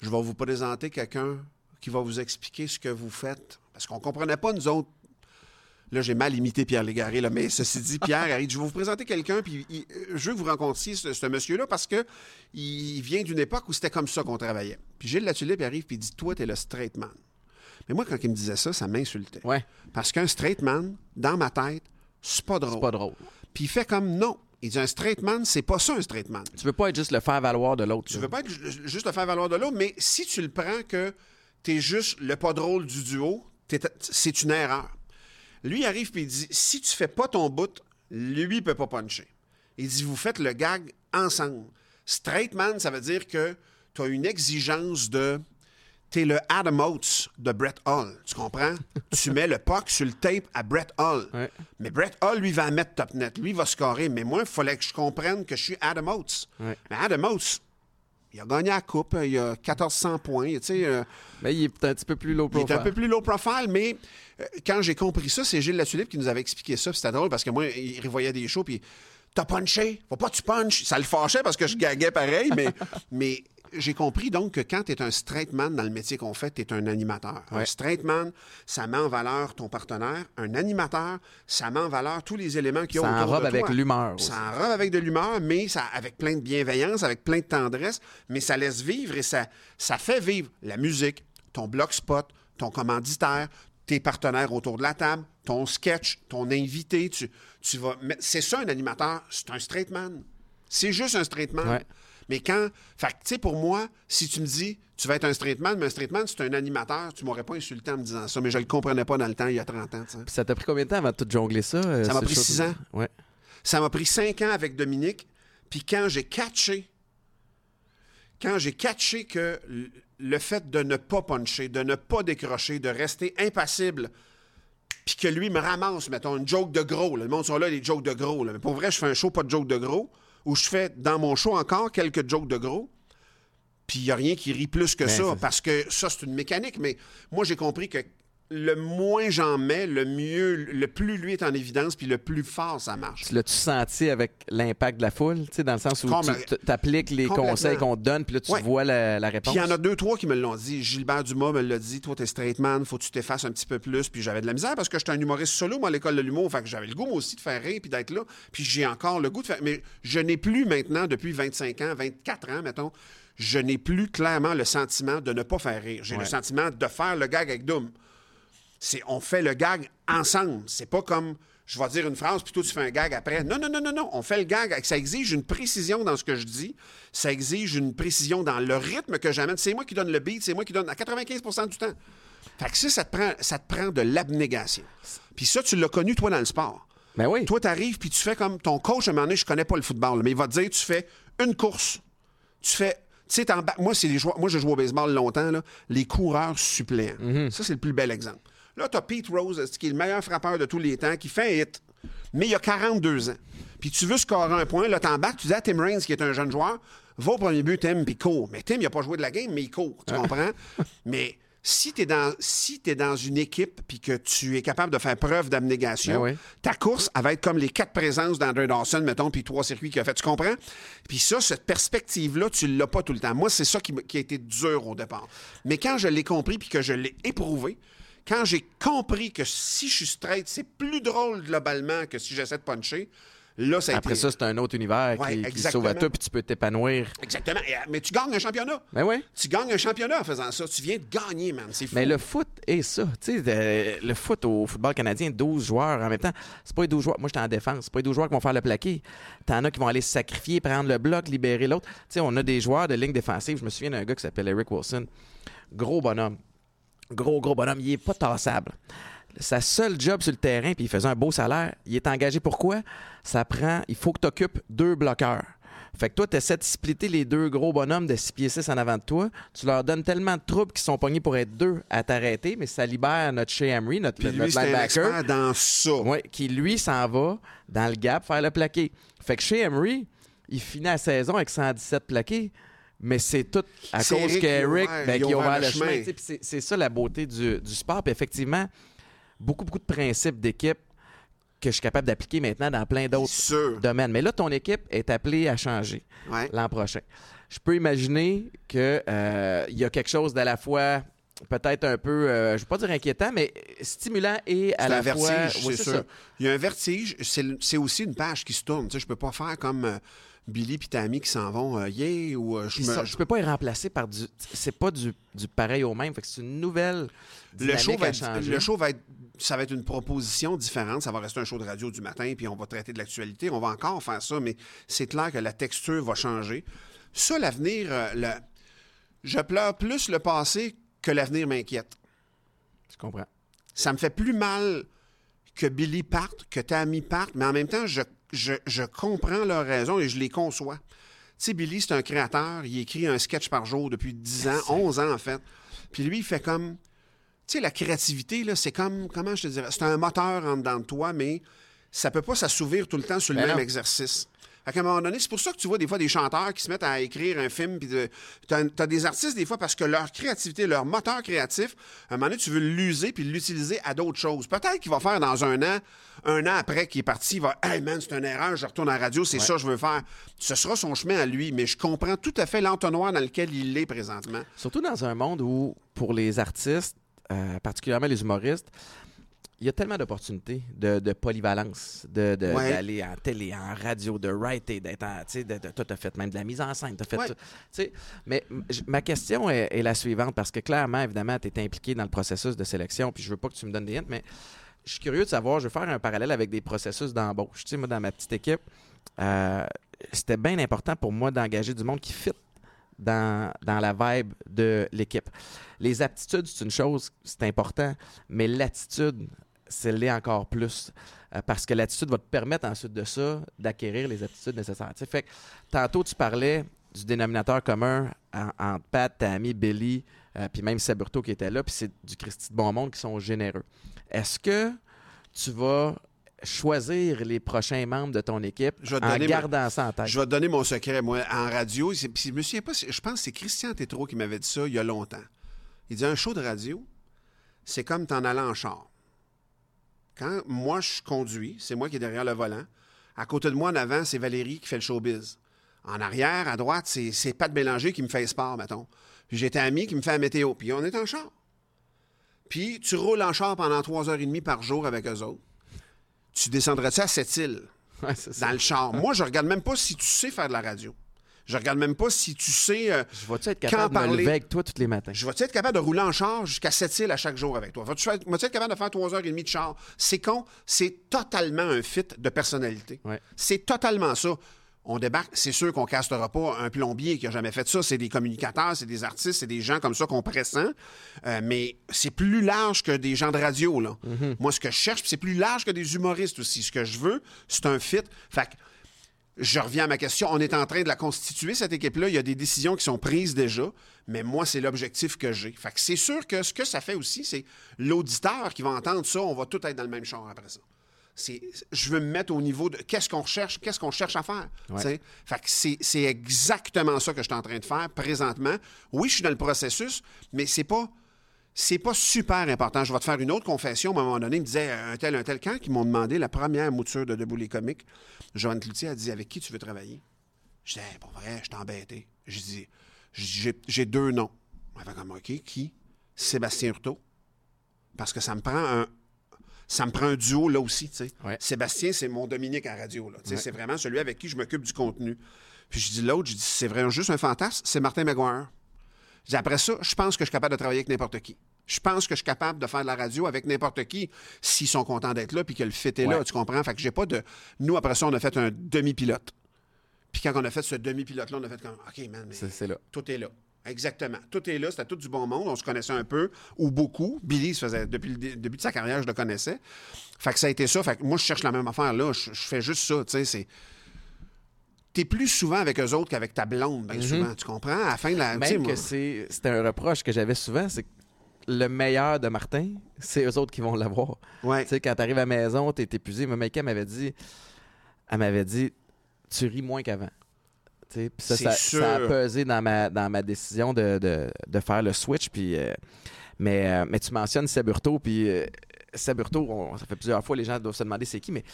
Je vais vous présenter quelqu'un qui va vous expliquer ce que vous faites. Parce qu'on ne comprenait pas, nous autres. Là, j'ai mal imité Pierre Légaré, là, mais ceci dit, Pierre arrive, je vais vous présenter quelqu'un, puis il- je veux que vous rencontriez ce, ce monsieur-là parce que il vient d'une époque où c'était comme ça qu'on travaillait. Puis Gilles Latulippe arrive, puis il dit Toi, t'es le straight man. Mais moi, quand il me disait ça, ça m'insultait. Ouais, Parce qu'un straight man, dans ma tête, c'est pas drôle. c'est pas drôle. Puis il fait comme non. Il dit un straight man, c'est pas ça un straight man. Tu veux pas être juste le faire valoir de l'autre. Tu là. veux pas être ju- juste le faire valoir de l'autre, mais si tu le prends que t'es juste le pas drôle du duo, c'est une erreur. Lui, il arrive puis il dit si tu fais pas ton bout, lui, il peut pas puncher. Il dit vous faites le gag ensemble. Straight man, ça veut dire que tu as une exigence de. T'es le Adam Oates de Brett Hall. Tu comprends? tu mets le puck sur le tape à Brett Hall. Ouais. Mais Brett Hall, lui, va mettre top net. Lui, il va scorer. Mais moi, il fallait que je comprenne que je suis Adam Oates. Ouais. Mais Adam Oates, il a gagné la coupe. Il a 1400 points. Tu sais, euh, Mais il est un petit peu plus low il profile. est un peu plus low profile, mais euh, quand j'ai compris ça, c'est Gilles Latulippe qui nous avait expliqué ça. C'était drôle parce que moi, il revoyait des shows, puis t'as punché, faut pas que tu punches. Ça le fâchait parce que je gaguais pareil, mais, mais j'ai compris donc que quand tu es un straight man dans le métier qu'on fait, tu es un animateur. Un straight man, ça met en valeur ton partenaire. Un animateur, ça met en valeur tous les éléments a Ça autour enrobe de avec toi. l'humeur aussi. Ça enrobe avec de l'humeur, mais ça, avec plein de bienveillance, avec plein de tendresse, mais ça laisse vivre et ça, ça fait vivre la musique, ton bloc spot, ton commanditaire, tes partenaires autour de la table, ton sketch, ton invité. Tu, tu vas C'est ça un animateur, c'est un straight man. C'est juste un straight man. Ouais. Mais quand. Fait que, tu sais, pour moi, si tu me dis, tu vas être un straight man, mais un straight man, c'est un animateur, tu m'aurais pas insulté en me disant ça, mais je le comprenais pas dans le temps, il y a 30 ans, tu sais. Puis ça t'a pris combien de temps avant de tout jongler ça? euh, Ça m'a pris chose- six ans. Ouais. Ça m'a pris cinq ans avec Dominique. Puis quand j'ai catché, quand j'ai catché que le fait de ne pas puncher, de ne pas décrocher, de rester impassible, puis que lui me ramasse, mettons, une joke de gros. là. Le monde sont là, les jokes de gros. là. Mais pour vrai, je fais un show pas de joke de gros, où je fais dans mon show encore quelques jokes de gros. Puis il n'y a rien qui rit plus que Ben, ça, parce que ça, c'est une mécanique. Mais moi, j'ai compris que le moins j'en mets, le mieux, le plus lui est en évidence, puis le plus fort ça marche. Tu l'as-tu senti avec l'impact de la foule? Tu sais, dans le sens où tu appliques les conseils qu'on te donne, puis là, tu Ouais. vois la, la réponse. Puis il y en a deux, trois qui me l'ont dit. Gilbert Dumas me l'a dit. Toi, t'es straight man, faut que tu t'effaces un petit peu plus. Puis j'avais de la misère parce que j'étais un humoriste solo, moi, à l'école de l'humour. Fait que j'avais le goût, moi aussi, de faire rire puis d'être là. Puis j'ai encore le goût de faire. Mais je n'ai plus maintenant, depuis 25 ans, 24 ans, mettons, je n'ai plus clairement le sentiment de ne pas faire rire. J'ai le sentiment de faire le gag avec Doom. C'est on fait le gag ensemble. C'est pas comme je vais dire une phrase, puis toi, tu fais un gag après. Non, non, non, non, non. On fait le gag. Ça exige une précision dans ce que je dis. Ça exige une précision dans le rythme que j'amène. C'est moi qui donne le beat. C'est moi qui donne à 95% du temps. Fait que ça, ça te prend, ça te prend de l'abnégation. Puis ça, tu l'as connu, toi, dans le sport. Ben oui. Toi, tu arrives, puis tu fais comme ton coach, à un moment donné, je connais pas le football, mais il va te dire, tu fais une course. Tu fais. Tu sais, moi, c'est les joueurs. Moi, j'ai joué au baseball longtemps, là, les coureurs suppléants. Mhm. Ça, c'est le plus bel exemple. Là, tu as Pete Rose, qui est le meilleur frappeur de tous les temps, qui fait un hit? Mais il a 42 ans. Puis tu veux scorer un point, là, t'embarques, tu dis à Tim Raines, qui est un jeune joueur, va au premier but, Tim, puis court. Mais Tim, il a pas joué de la game, mais il court. Tu comprends? mais si tu es, dans- si dans une équipe puis que tu es capable de faire preuve d'abnégation, Ben oui. ta course, elle va être comme les quatre présences d'André Dawson, mettons, puis trois circuits qu'il a fait. Tu comprends? Puis ça, cette perspective-là, tu l'as pas tout le temps. Moi, c'est ça qui, qui a été dur au départ. Mais quand je l'ai compris puis que je l'ai éprouvé, quand j'ai compris que si je suis straight, c'est plus drôle globalement que si j'essaie de puncher, là, ça a Après été... ça, c'est un autre univers Ouais, qui, sauve à toi, puis tu peux t'épanouir. Exactement. Euh, Mais tu gagnes un championnat. Ben oui. Tu gagnes un championnat en faisant ça. Tu viens de gagner, man. C'est fou. Mais le foot est ça. Tu sais, le foot au football canadien, 12 joueurs en même temps. C'est pas les 12 joueurs. Moi, j'étais en défense. C'est pas les 12 joueurs qui vont faire le plaqué. T'en as qui vont aller se sacrifier, prendre le bloc, libérer l'autre. Tu sais, on a des joueurs de ligne défensive. Je me souviens d'un gars qui s'appelle Eric Wilson. Gros bonhomme. Gros, gros bonhomme. Il est pas tassable. Sa seule job sur le terrain, puis il faisait un beau salaire, il est engagé pourquoi? Ça prend, il faut que tu occupes deux bloqueurs. Fait que toi, tu essaies de splitter les deux gros bonhommes de 6 pieds 6 en avant de toi. Tu leur donnes tellement de troupes qui sont pognés pour être deux à t'arrêter, mais ça libère notre Shea Emery, notre, Puis notre lui, un linebacker. dans ça. Ouais, qui lui s'en va dans le gap faire le plaqué. Fait que chez Emery, il finit la saison avec 117 plaqués, mais c'est tout à cause qu'Eric, ben, qui a ouvert le chemin. C'est c'est ça la beauté du, du sport. Puis effectivement, beaucoup, beaucoup de principes d'équipe que je suis capable d'appliquer maintenant dans plein d'autres sûr. domaines. Mais là, ton équipe est appelée à changer Ouais. l'an prochain. Je peux imaginer qu'il y a quelque chose d'à la fois peut-être un peu, euh, je ne vais pas dire inquiétant, mais stimulant et à C'est la un fois... Oui, c'est sûr. ça. Il y a un vertige. C'est aussi une page qui se tourne. Tu sais, je peux pas faire comme euh, Billy et Tammy qui s'en vont, euh, yeah, ou euh, je Puis me- ça, je peux pas y remplacer par du. C'est pas du, du pareil au même. Fait que c'est une nouvelle. Le show, va être, le show va être, ça va être une proposition différente. Ça va rester un show de radio du matin, puis on va traiter de l'actualité. On va encore faire ça, mais c'est clair que la texture va changer. Ça, l'avenir, euh, le- je pleure plus le passé que l'avenir m'inquiète. Je comprends. Ça me fait plus mal que Billy parte, que Tammy parte, mais en même temps, je, je, je comprends leurs raisons et je les conçois. Tu sais, Billy, c'est un créateur. Il écrit un sketch par jour depuis 10 ans, 11 ans en fait. Puis lui, il fait comme. Tu sais, la créativité, là, c'est comme. Comment je te dirais? C'est un moteur en dedans de toi, mais ça peut pas s'assouvir tout le temps sur le Ben même non. exercice. Qu'à un moment donné, c'est pour ça que tu vois des fois des chanteurs qui se mettent à écrire un film. Puis de... tu as, des artistes, des fois, parce que leur créativité, leur moteur créatif, à un moment donné, tu veux l'user puis l'utiliser à d'autres choses. Peut-être qu'il va faire dans un an, un an après qu'il est parti, il va Hey man, c'est une erreur, je retourne à la radio, c'est ça que je veux faire. Ce sera son chemin à lui, mais je comprends tout à fait l'entonnoir dans lequel il est présentement. Surtout dans un monde où, pour les artistes, euh, particulièrement les humoristes, il y a tellement d'opportunités de, de polyvalence, de, de- Ouais. d'aller en télé, en radio, de writer, d'être en. Tu sais, de- de- toi, t'as fait même de la mise en scène, t'as fait Ouais. Tu mais ma question est, est la suivante, parce que clairement, évidemment, tu es impliqué dans le processus de sélection, puis je veux pas que tu me donnes des hints, mais je suis curieux de savoir, je veux faire un parallèle avec des processus d'embauche. Tu sais, moi, dans ma petite équipe, euh, c'était bien important pour moi d'engager du monde qui fit dans, dans la vibe de l'équipe. Les aptitudes, c'est une chose, c'est important, mais l'attitude, c'est l'est encore plus. Euh, parce que l'attitude va te permettre ensuite de ça d'acquérir les aptitudes nécessaires. Fait que tantôt, tu parlais du dénominateur commun en- entre Pat, Tammy, Billy, euh, puis même Saburto qui était là, puis c'est du Christy de bon monde qui sont généreux. Est-ce que tu vas choisir les prochains membres de ton équipe Je en gardant ça en tête? Je vais te donner mon secret, moi, en radio. c'est- Puis je me souviens pas, c'est- je pense que c'est Christian Tétrault qui m'avait dit ça il y a longtemps. Il dit un show de radio, c'est comme t'en allant en char. Quand moi je conduis, c'est moi qui est derrière le volant. À côté de moi, en avant, c'est Valérie qui fait le showbiz. En arrière, à droite, c'est, Pat Bélanger qui me fait sport, mettons. Puis j'ai ami qui me fait la météo. Puis on est en char. Puis tu roules en char pendant trois heures et demie par jour avec eux autres. Tu descendrais-tu à cette île? Ouais, ça. dans le char. Moi, je regarde même pas si tu sais faire de la radio. Je regarde même pas si tu sais. euh, Je vais-tu être Quand capable de me parler- lever avec toi tous les matins? je vais-tu être capable de rouler en char jusqu'à 7 îles à chaque jour avec toi? Vas-tu être, vas-tu être capable de faire 3 heures et demie de char? C'est con. C'est totalement un fit de personnalité. Ouais. C'est totalement ça. On débarque, c'est sûr qu'on castera pas un plombier qui a jamais fait ça. C'est des communicateurs, c'est des artistes, c'est des gens comme ça qu'on pressent. Euh, mais c'est plus large que des gens de radio, là. Moi, ce que je cherche, c'est plus large que des humoristes aussi. Ce que je veux, c'est un fit. Fait que je reviens à ma question. On est en train de la constituer, cette équipe-là. Il y a des décisions qui sont prises déjà, mais moi, c'est l'objectif que j'ai. Fait que c'est sûr que ce que ça fait aussi, c'est l'auditeur qui va entendre ça, on va tout être dans le même champ après ça. C'est, je veux me mettre au niveau de qu'est-ce qu'on recherche, qu'est-ce qu'on cherche à faire. Ouais. tu sais. Fait que c'est, c'est exactement ça que je suis en train de faire présentement. Oui, je suis dans le processus, mais c'est pas c'est pas super important. Je vais te faire une autre confession. À un moment donné, il me disait un tel, un tel. Quand ils m'ont demandé la première mouture de Debout les comiques, Joanne Cloutier a dit Avec qui tu veux travailler? Je disais Pour vrai, je t'ai embêté. J'ai dit J'ai j'ai deux noms. Elle fait comme OK, qui? Sébastien Hurtaud. Parce que ça me prend un. Ça me prend un duo là aussi, tu sais. Ouais. Sébastien, c'est mon Dominique à radio. Là. Tu sais, Ouais. C'est vraiment celui avec qui je m'occupe du contenu. Puis je dis l'autre, je dis c'est vraiment juste un fantasme, c'est Martin Maguire. Après ça, je pense que je suis capable de travailler avec n'importe qui. Je pense que je suis capable de faire de la radio avec n'importe qui s'ils sont contents d'être là puis que le fit est là, tu comprends? Fait que j'ai pas de. Nous, après ça, on a fait un demi-pilote. Puis quand on a fait ce demi-pilote-là, on a fait comme OK, man, mais là. tout est là. Exactement. Tout est là. C'était tout du bon monde. On se connaissait un peu ou beaucoup. Billy, ça faisait, depuis le dé- début de sa carrière, je le connaissais. Fait que ça a été ça. Fait que moi, je cherche la même affaire là. Je, je fais juste ça. Tu sais, c'est. T'es plus souvent avec eux autres qu'avec ta blonde, bien souvent. Tu comprends? À la fin de la. tu sais, Même moi- que c'est c'était un reproche que j'avais souvent, c'est que le meilleur de Martin, c'est eux autres qui vont l'avoir. Ouais. Tu sais, quand t'arrives à la maison, t'es épuisé. Mais Maïka m'avait dit, elle m'avait dit, tu ris moins qu'avant. Tu sais, puis ça, ça, a pesé dans ma, dans ma décision de, de- de faire le switch. Puis, euh, mais, euh, mais tu mentionnes Saburto, puis euh, Saburto, on- ça fait plusieurs fois, les gens doivent se demander c'est qui, mais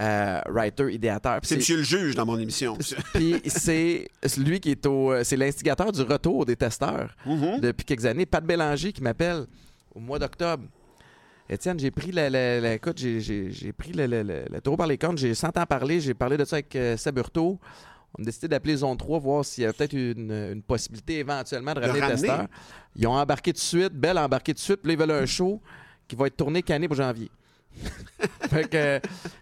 euh, writer, idéateur. C'est Monsieur le juge dans mon émission. puis c'est lui qui est au. C'est l'instigateur du retour des testeurs Mhm. depuis quelques années. Pat Bélanger qui m'appelle au mois d'octobre. Étienne, j'ai pris la, la- la- écoute, j'ai, pris le, le, le- le taureau par les cornes, j'ai 100 ans parler, j'ai parlé de ça avec euh, Seb Hurtaud. On a décidé d'appeler Zone 3, voir s'il y a peut-être une, une possibilité éventuellement de ramener le ramener. testeur. Ils ont embarqué tout de suite, Belle a embarqué tout de suite, puis là, ils veulent un show qui va être tourné canné pour janvier. fait que,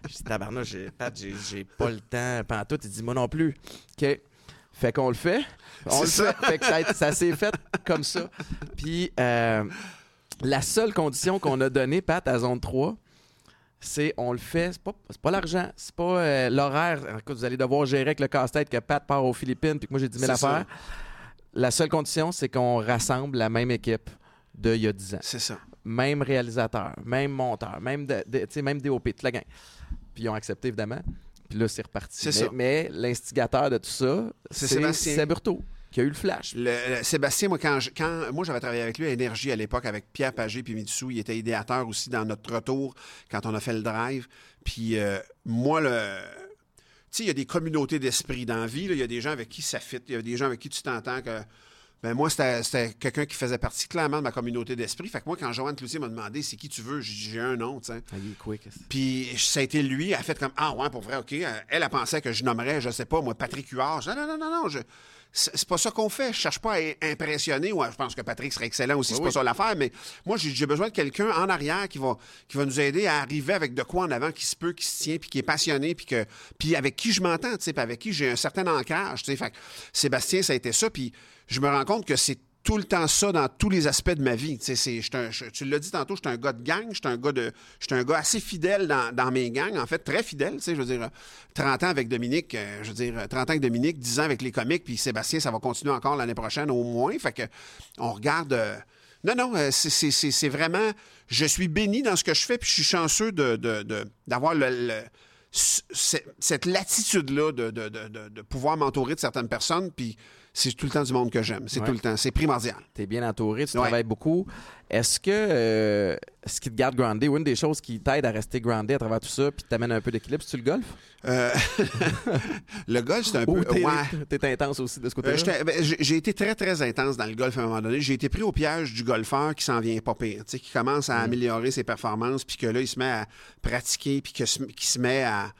je dis, tabarnouche, j'ai, Pat, j'ai, pas le temps, pantoute. Il dit, moi non plus. OK. Fait qu'on le fait. On le ça. fait. Fait que ça, s'est fait comme ça. Puis, euh, la seule condition qu'on a donnée, Pat, à zone 3, c'est on le fait, c'est pas, pas l'argent, c'est pas euh, l'horaire. Vous allez devoir gérer avec le casse-tête que Pat part aux Philippines puis que moi j'ai 10 000 C'est ça. affaires. La seule condition, c'est qu'on rassemble la même équipe d'il y a 10 ans. C'est ça. Même réalisateur, même monteur, même, de, de- même DOP, toute la gang. Puis ils ont accepté, évidemment. Puis là, c'est reparti. Mais, l'instigateur de tout ça, C'est Sébastien. Saburto qui a eu le flash. Le- le- Sébastien, moi, quand, je- quand moi j'avais travaillé avec lui à Énergie à l'époque, avec Pierre Pagé puis Mitsou, il était idéateur aussi dans notre retour quand on a fait le drive. Puis euh, moi, le. Tu sais, il y a des communautés d'esprit dans la vie. Il y a des gens avec qui ça fit. Il y a des gens avec qui tu t'entends que. Ben moi, c'était quelqu'un qui faisait partie clairement de ma communauté d'esprit. Fait que moi, quand Joanne Cloutier m'a demandé c'est qui tu veux, j'ai un nom, tu sais. Ah. Puis ça a été lui, elle a fait comme Ah ouais, pour vrai, OK. Elle, elle pensait que je nommerais, je sais pas, moi, Patrick Huard. Je dis, non, non, non, non, je- c'est pas ça qu'on fait. Je cherche pas à impressionner. Ouais, je pense que Patrick serait excellent aussi, c'est Oui, pas oui. ça l'affaire, mais moi, j'ai besoin de quelqu'un en arrière qui va, qui va nous aider à arriver avec de quoi en avant qui se peut, qui se tient, puis qui est passionné, puis, que, puis avec qui je m'entends, tu sais, puis avec qui j'ai un certain ancrage, tu sais. Fait que Sébastien, ça a été ça, puis je me rends compte que c'est tout le temps ça dans tous les aspects de ma vie. Tu je- l'as dit tantôt, j'étais un gars de gang, j'étais un gars de, j'étais un gars assez fidèle dans, mes gangs, en fait, très fidèle. Je veux dire, euh, 30 ans avec Dominique, euh, je veux dire, euh, 30 ans avec Dominique, 10 ans avec les comiques, puis Sébastien, ça va continuer encore l'année prochaine au moins. Fait que on regarde. euh, non, non, euh, c'est- vraiment. Je suis béni dans ce que je fais, puis je suis chanceux de- de- d'avoir le, cette latitude-là de, de- de- de- de pouvoir m'entourer de certaines personnes, puis c'est tout le temps du monde que j'aime. C'est Ouais. tout le temps. C'est primordial. Tu es bien entouré, tu Ouais. travailles beaucoup. Est-ce que euh, ce qui te garde groundé ou une des choses qui t'aide à rester groundé à travers tout ça puis t'amène un peu d'équilibre, c'est-tu le golf? Euh, le golf, c'est un Ou peu. t'es, ouais. t'es intense aussi de ce Euh, côté-là? j'étais- ben, j'ai été très, très intense dans le golf à un moment donné. J'ai été pris au piège du golfeur qui s'en vient pas pire, qui commence Mm. à améliorer ses performances, puis que là, il se met à pratiquer, puis qui se met à.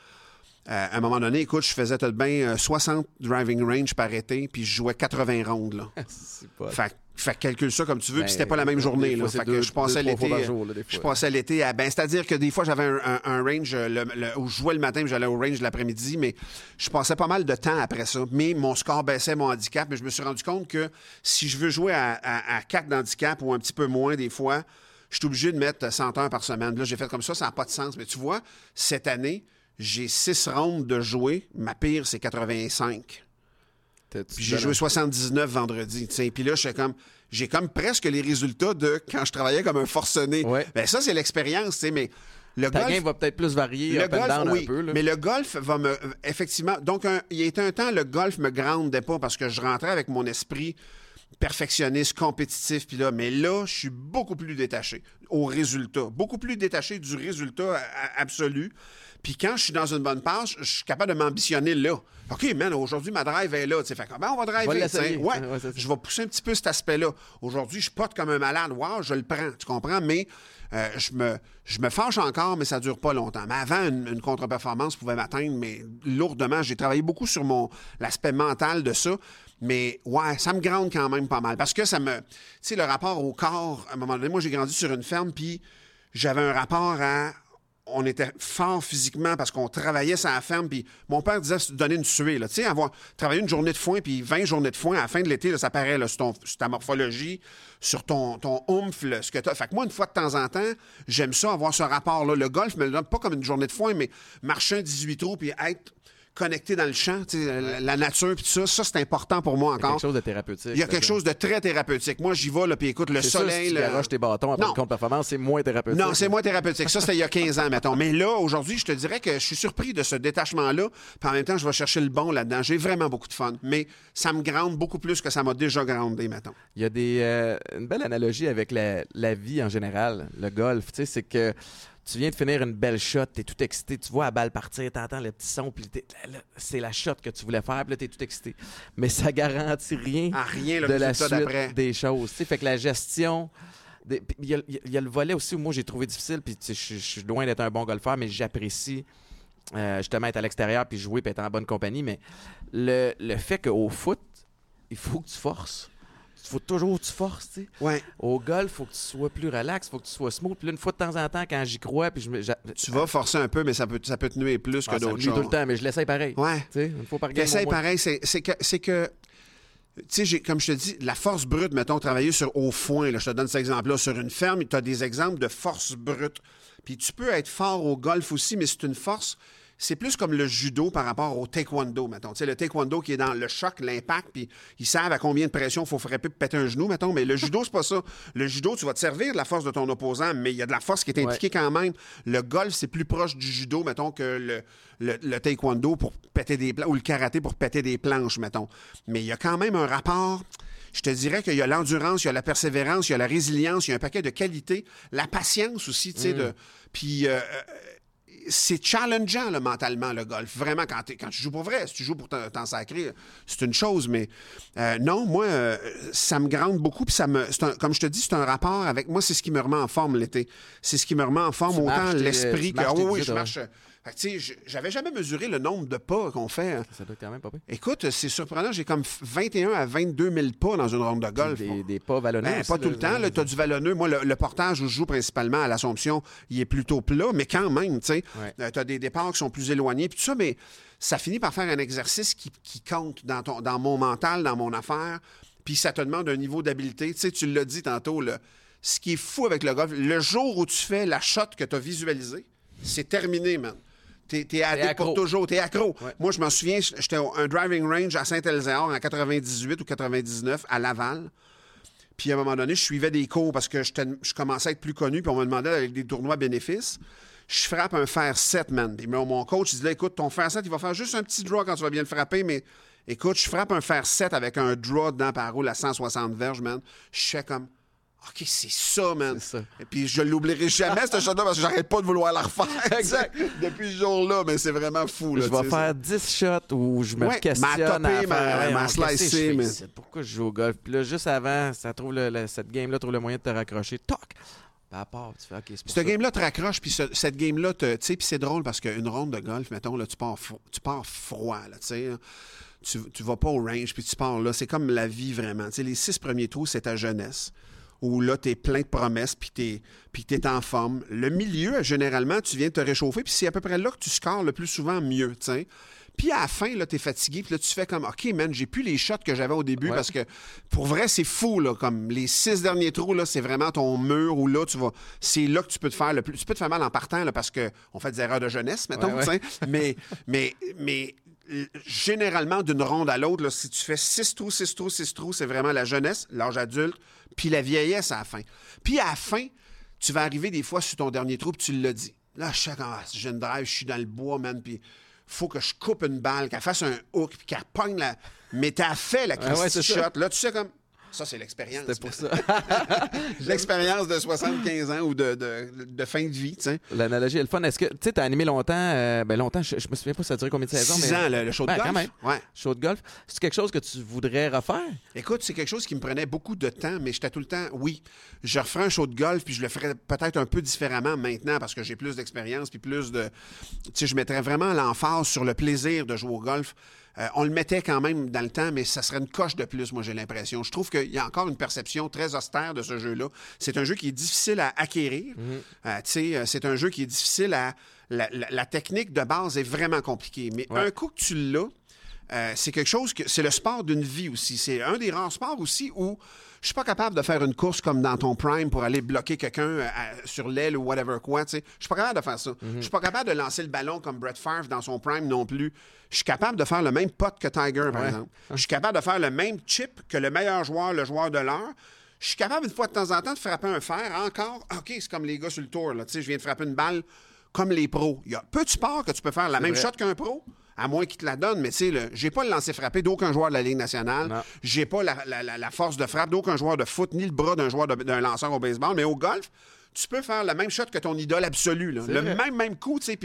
Euh, à un moment donné, écoute, je faisais tout de bien euh, 60 driving range par été, puis je jouais 80 rondes. Là. pas... Fait, fait que calcule ça comme tu veux, Ben, puis c'était pas la même journée. fois, Là. c'est Fait que je passais l'été. euh, Je passais l'été à. Ben, c'est-à-dire que des fois, j'avais un, un- un range euh, le- le- où je jouais le matin, puis j'allais au range l'après-midi, mais je passais pas mal de temps après ça. Mais mon score baissait, mon handicap, mais je me suis rendu compte que si je veux jouer à, à, à 4 d'handicap ou un petit peu moins des fois, je suis obligé de mettre 100 heures par semaine. Là, j'ai fait comme ça, ça n'a pas de sens. Mais tu vois, cette année, j'ai 6 rondes de jouer. Ma pire, c'est 85. T'as- tu Puis j'ai joué un- 79 vendredi. tu sais. Puis là, je comme, j'ai comme presque les résultats de quand je travaillais comme un forcené. Ouais. Ben ça, c'est l'expérience, mais le Ta golf... game va peut-être plus varier Le up and golf, down oui, un peu. Là. mais le golf va me... Effectivement, donc un- il y a été un temps, le golf me groundait pas parce que je rentrais avec mon esprit perfectionniste, compétitif, puis là, mais là, je suis beaucoup plus détaché au résultat, beaucoup plus détaché du résultat absolu. Puis quand je suis dans une bonne passe, je suis capable de m'ambitionner là. OK, man, aujourd'hui, ma drive est là. Fait comment on va driver? Ouais, ouais je vais pousser un petit peu cet aspect-là. Aujourd'hui, je pote comme un malade. Wow, je le prends, tu comprends? Mais euh, je, me, je me fâche encore, mais ça dure pas longtemps. Mais avant, une, contre-performance pouvait m'atteindre, mais lourdement. J'ai travaillé beaucoup sur mon l'aspect mental de ça. Mais ouais, ça me grande quand même pas mal. Parce que ça me. Tu sais, le rapport au corps, à un moment donné, moi, j'ai grandi sur une ferme, puis j'avais un rapport à on était fort physiquement parce qu'on travaillait sur la ferme. Puis mon père disait donner une suée. Tu sais, avoir travaillé une journée de foin puis 20 journées de foin à la fin de l'été, ça paraît là, sur, ta morphologie, sur ton, ton oomph, ce que tu as. Fait que moi, une fois de temps en temps, j'aime ça, avoir ce rapport-là. Le golf me le donne pas comme une journée de foin, mais marcher un 18 trous puis être connecté dans le champ, la nature, puis tout ça, ça, c'est important pour moi encore. Il y a quelque chose de thérapeutique. Il y a quelque chose de très thérapeutique. Moi, j'y vais, là, puis écoute, le soleil... Sûr, si tu tes bâtons après une performance, c'est moins thérapeutique. Non, c'est moins thérapeutique. Ça, c'était il y a 15 ans, mettons. Mais là, aujourd'hui, je te dirais que je suis surpris de ce détachement-là, puis en même temps, je vais chercher le bon là-dedans. J'ai vraiment beaucoup de fun. Mais ça me grande beaucoup plus que ça m'a déjà grandé, mettons. Il y a des, euh, une belle analogie avec la, la vie en général, le golf. Tu sais, c'est que tu viens de finir une belle shot, tu es tout excité, tu vois la balle partir, tu entends le petit son, puis c'est la shot que tu voulais faire, puis là, tu es tout excité. Mais ça garantit rien, ah, rien de la suite des choses. fait que la gestion. Il y, a le volet aussi où moi j'ai trouvé difficile, puis je suis loin d'être un bon golfeur, mais j'apprécie euh, justement être à l'extérieur, puis jouer, puis être en bonne compagnie. Mais le, le fait qu'au foot, il faut que tu forces faut toujours que tu forces, tu sais. Ouais. Au golf, faut que tu sois plus relax, faut que tu sois smooth. Puis là, une fois de temps en temps, quand j'y crois, puis je me. Tu vas forcer un peu, mais ça peut, ça peut te nuire plus que ah, d'autres choses. tout le temps, mais je l'essaye pareil. Ouais. Tu sais, une fois par L'essaye pareil, c'est que. C'est que tu sais, comme je te dis, la force brute, mettons, travailler sur au foin, là, je te donne cet exemple-là, sur une ferme, tu as des exemples de force brute. Puis tu peux être fort au golf aussi, mais c'est une force c'est plus comme le judo par rapport au taekwondo, mettons. Tu sais, le taekwondo qui est dans le choc, l'impact, puis ils savent à combien de pression il faut frapper pour péter un genou, mettons. Mais le judo, c'est pas ça. Le judo, tu vas te servir de la force de ton opposant, mais il y a de la force qui est impliquée quand même. Le golf, c'est plus proche du judo, mettons, que le, le, taekwondo pour péter des planches, ou le karaté pour péter des planches, mettons. Mais il y a quand même un rapport je te dirais qu'il y a l'endurance, il y a la persévérance, il y a la résilience, il y a un paquet de qualités, la patience aussi, tu sais, de... Mm. Puis euh, c'est challengeant là, mentalement le golf. Vraiment, quand, quand tu joues pour vrai, si tu joues pour t'en sacrer, c'est une chose, mais euh, non, moi, euh, ça me grande beaucoup. Puis ça me, comme je te dis, c'est un rapport avec moi, c'est ce qui me remet en forme l'été. C'est ce qui me remet en forme autant l'esprit que. Ah oui, je marche. J'avais jamais mesuré le nombre de pas qu'on fait. Hein. Ça doit quand même pas Écoute, c'est surprenant. J'ai comme 21 à 22 000 pas dans une ronde de golf. Des, pas vallonneux. Ben, pas tout le temps. Tu as du vallonneux. Moi, le, portage où je joue principalement à l'Assomption, il est plutôt plat, mais quand même, tu sais. Euh, as des départs qui sont plus éloignés. Puis tout ça, mais ça finit par faire un exercice qui, compte dans, ton, dans mon mental, dans mon affaire. Puis ça te demande un niveau d'habileté. Tu sais, tu l'as dit tantôt, ce qui est fou avec le golf, le jour où tu fais la shot que tu as visualisée, c'est terminé, man. T'es es addict pour toujours, t'es accro. Moi, je m'en souviens, j'étais un driving range à Saint-Elzéar en 98 ou 99 à Laval. Puis à un moment donné, je suivais des cours parce que je commençais à être plus connu, puis on me demandait avec des tournois bénéfices. Je frappe un fer 7, man. Puis mon coach, il dit écoute, ton fer 7, il va faire juste un petit draw quand tu vas bien le frapper, mais écoute, je frappe un fer 7 avec un draw dedans par roule à 160 verges, man. Je fais comme OK, c'est ça, man. Ça. Et puis je l'oublierai jamais, ce shot-là, parce que j'arrête pas de vouloir la refaire. exact. Depuis ce jour-là, mais c'est vraiment fou. Là, je vais faire 10 shots où je me questionne ma topée, ma, ma mais... Pourquoi je joue au golf? Puis là, juste avant, ça trouve le, cette game-là trouve le moyen de te raccrocher. Toc! À part, tu fais, OK, c'est Cette game-là te raccroche, puis cette game-là, tu sais, puis c'est drôle parce qu'une ronde de golf, mettons, là, tu pars, tu pars froid, là, tu sais. Tu, tu vas pas au range, puis tu pars là. C'est comme la vie, vraiment. Tu sais, les six premiers trous, c'est ta jeunesse où là, tu es plein de promesses, puis tu es, en forme. Le milieu, généralement, tu viens de te réchauffer, puis c'est à peu près là que tu scores le plus souvent mieux. Puis à la fin, là, es fatigué, puis là, tu fais comme, OK, man, j'ai plus les shots que j'avais au début parce que, pour vrai, c'est fou, là. Comme les six derniers trous, là, c'est vraiment ton mur où là, tu vas. C'est là que tu peux te faire le plus. Tu peux te faire mal en partant, là, parce qu'on fait des erreurs de jeunesse, mettons, mais, mais, mais généralement, d'une ronde à l'autre, si tu fais six trous, six trous, six trous, c'est vraiment la jeunesse, l'âge adulte, puis la vieillesse à la fin. Puis à la fin, tu vas arriver des fois sur ton dernier trou, puis tu l'as dit. Là, je sais quand je drive, je suis dans le bois, man, puis faut que je coupe une balle, qu'elle fasse un hook, puis qu'elle pogne la. Mais t'as fait la ah shot. Là, tu sais comme. Ça, c'est l'expérience. C'était pour ça. L'expérience de 75 ans ou de, de, de fin de vie, tu sais. L'analogie est le fun. Est-ce que, tu sais, t'as animé longtemps, euh, ben longtemps, je, je me souviens pas ça a duré combien de saisons, Six mais... ans, le, le show de Ben, golf. quand même. Ouais. Show de golf. C'est quelque chose que tu voudrais refaire? Écoute, c'est quelque chose qui me prenait beaucoup de temps, mais j'étais tout le temps, oui, je referais un show de golf, puis je le ferais peut-être un peu différemment maintenant parce que j'ai plus d'expérience, puis plus de... Tu sais, je mettrais vraiment l'emphase sur le plaisir de jouer au golf. Euh, on le mettait quand même dans le temps, mais ça serait une coche de plus, moi, j'ai l'impression. Je trouve qu'il y a encore une perception très austère de ce jeu-là. C'est un jeu qui est difficile à acquérir. Tu sais, euh, c'est un jeu qui est difficile à... La, la- la technique de base est vraiment compliquée. Mais Ouais. un coup que tu l'as, euh, c'est quelque chose que c'est le sport d'une vie aussi. C'est un des rares sports aussi où je suis pas capable de faire une course comme dans ton prime pour aller bloquer quelqu'un euh, sur l'aile ou whatever quoi. Je suis pas capable de faire ça. Je suis pas capable de lancer le ballon comme Brett Favre dans son prime non plus. Je suis capable de faire le même pot que Tiger, par Ouais. exemple. Je suis capable de faire le même chip que le meilleur joueur, le joueur de l'heure. Je suis capable une fois de temps en temps de frapper un fer. Encore, OK, c'est comme les gars sur le tour. Là. Je viens de frapper une balle comme les pros. Il y a peu de sports que tu peux faire la même vrai. shot qu'un pro, à moins qu'il te la donne. Mais tu sais, le- j'ai pas le lancer frappé d'aucun joueur de la Ligue nationale. J'ai pas la, la- la- la force de frappe d'aucun joueur de foot, ni le bras d'un joueur d'un lanceur au baseball. Mais au golf, tu peux faire la même shot que ton idole absolue. là. Le vrai. même, même coup, tu sais.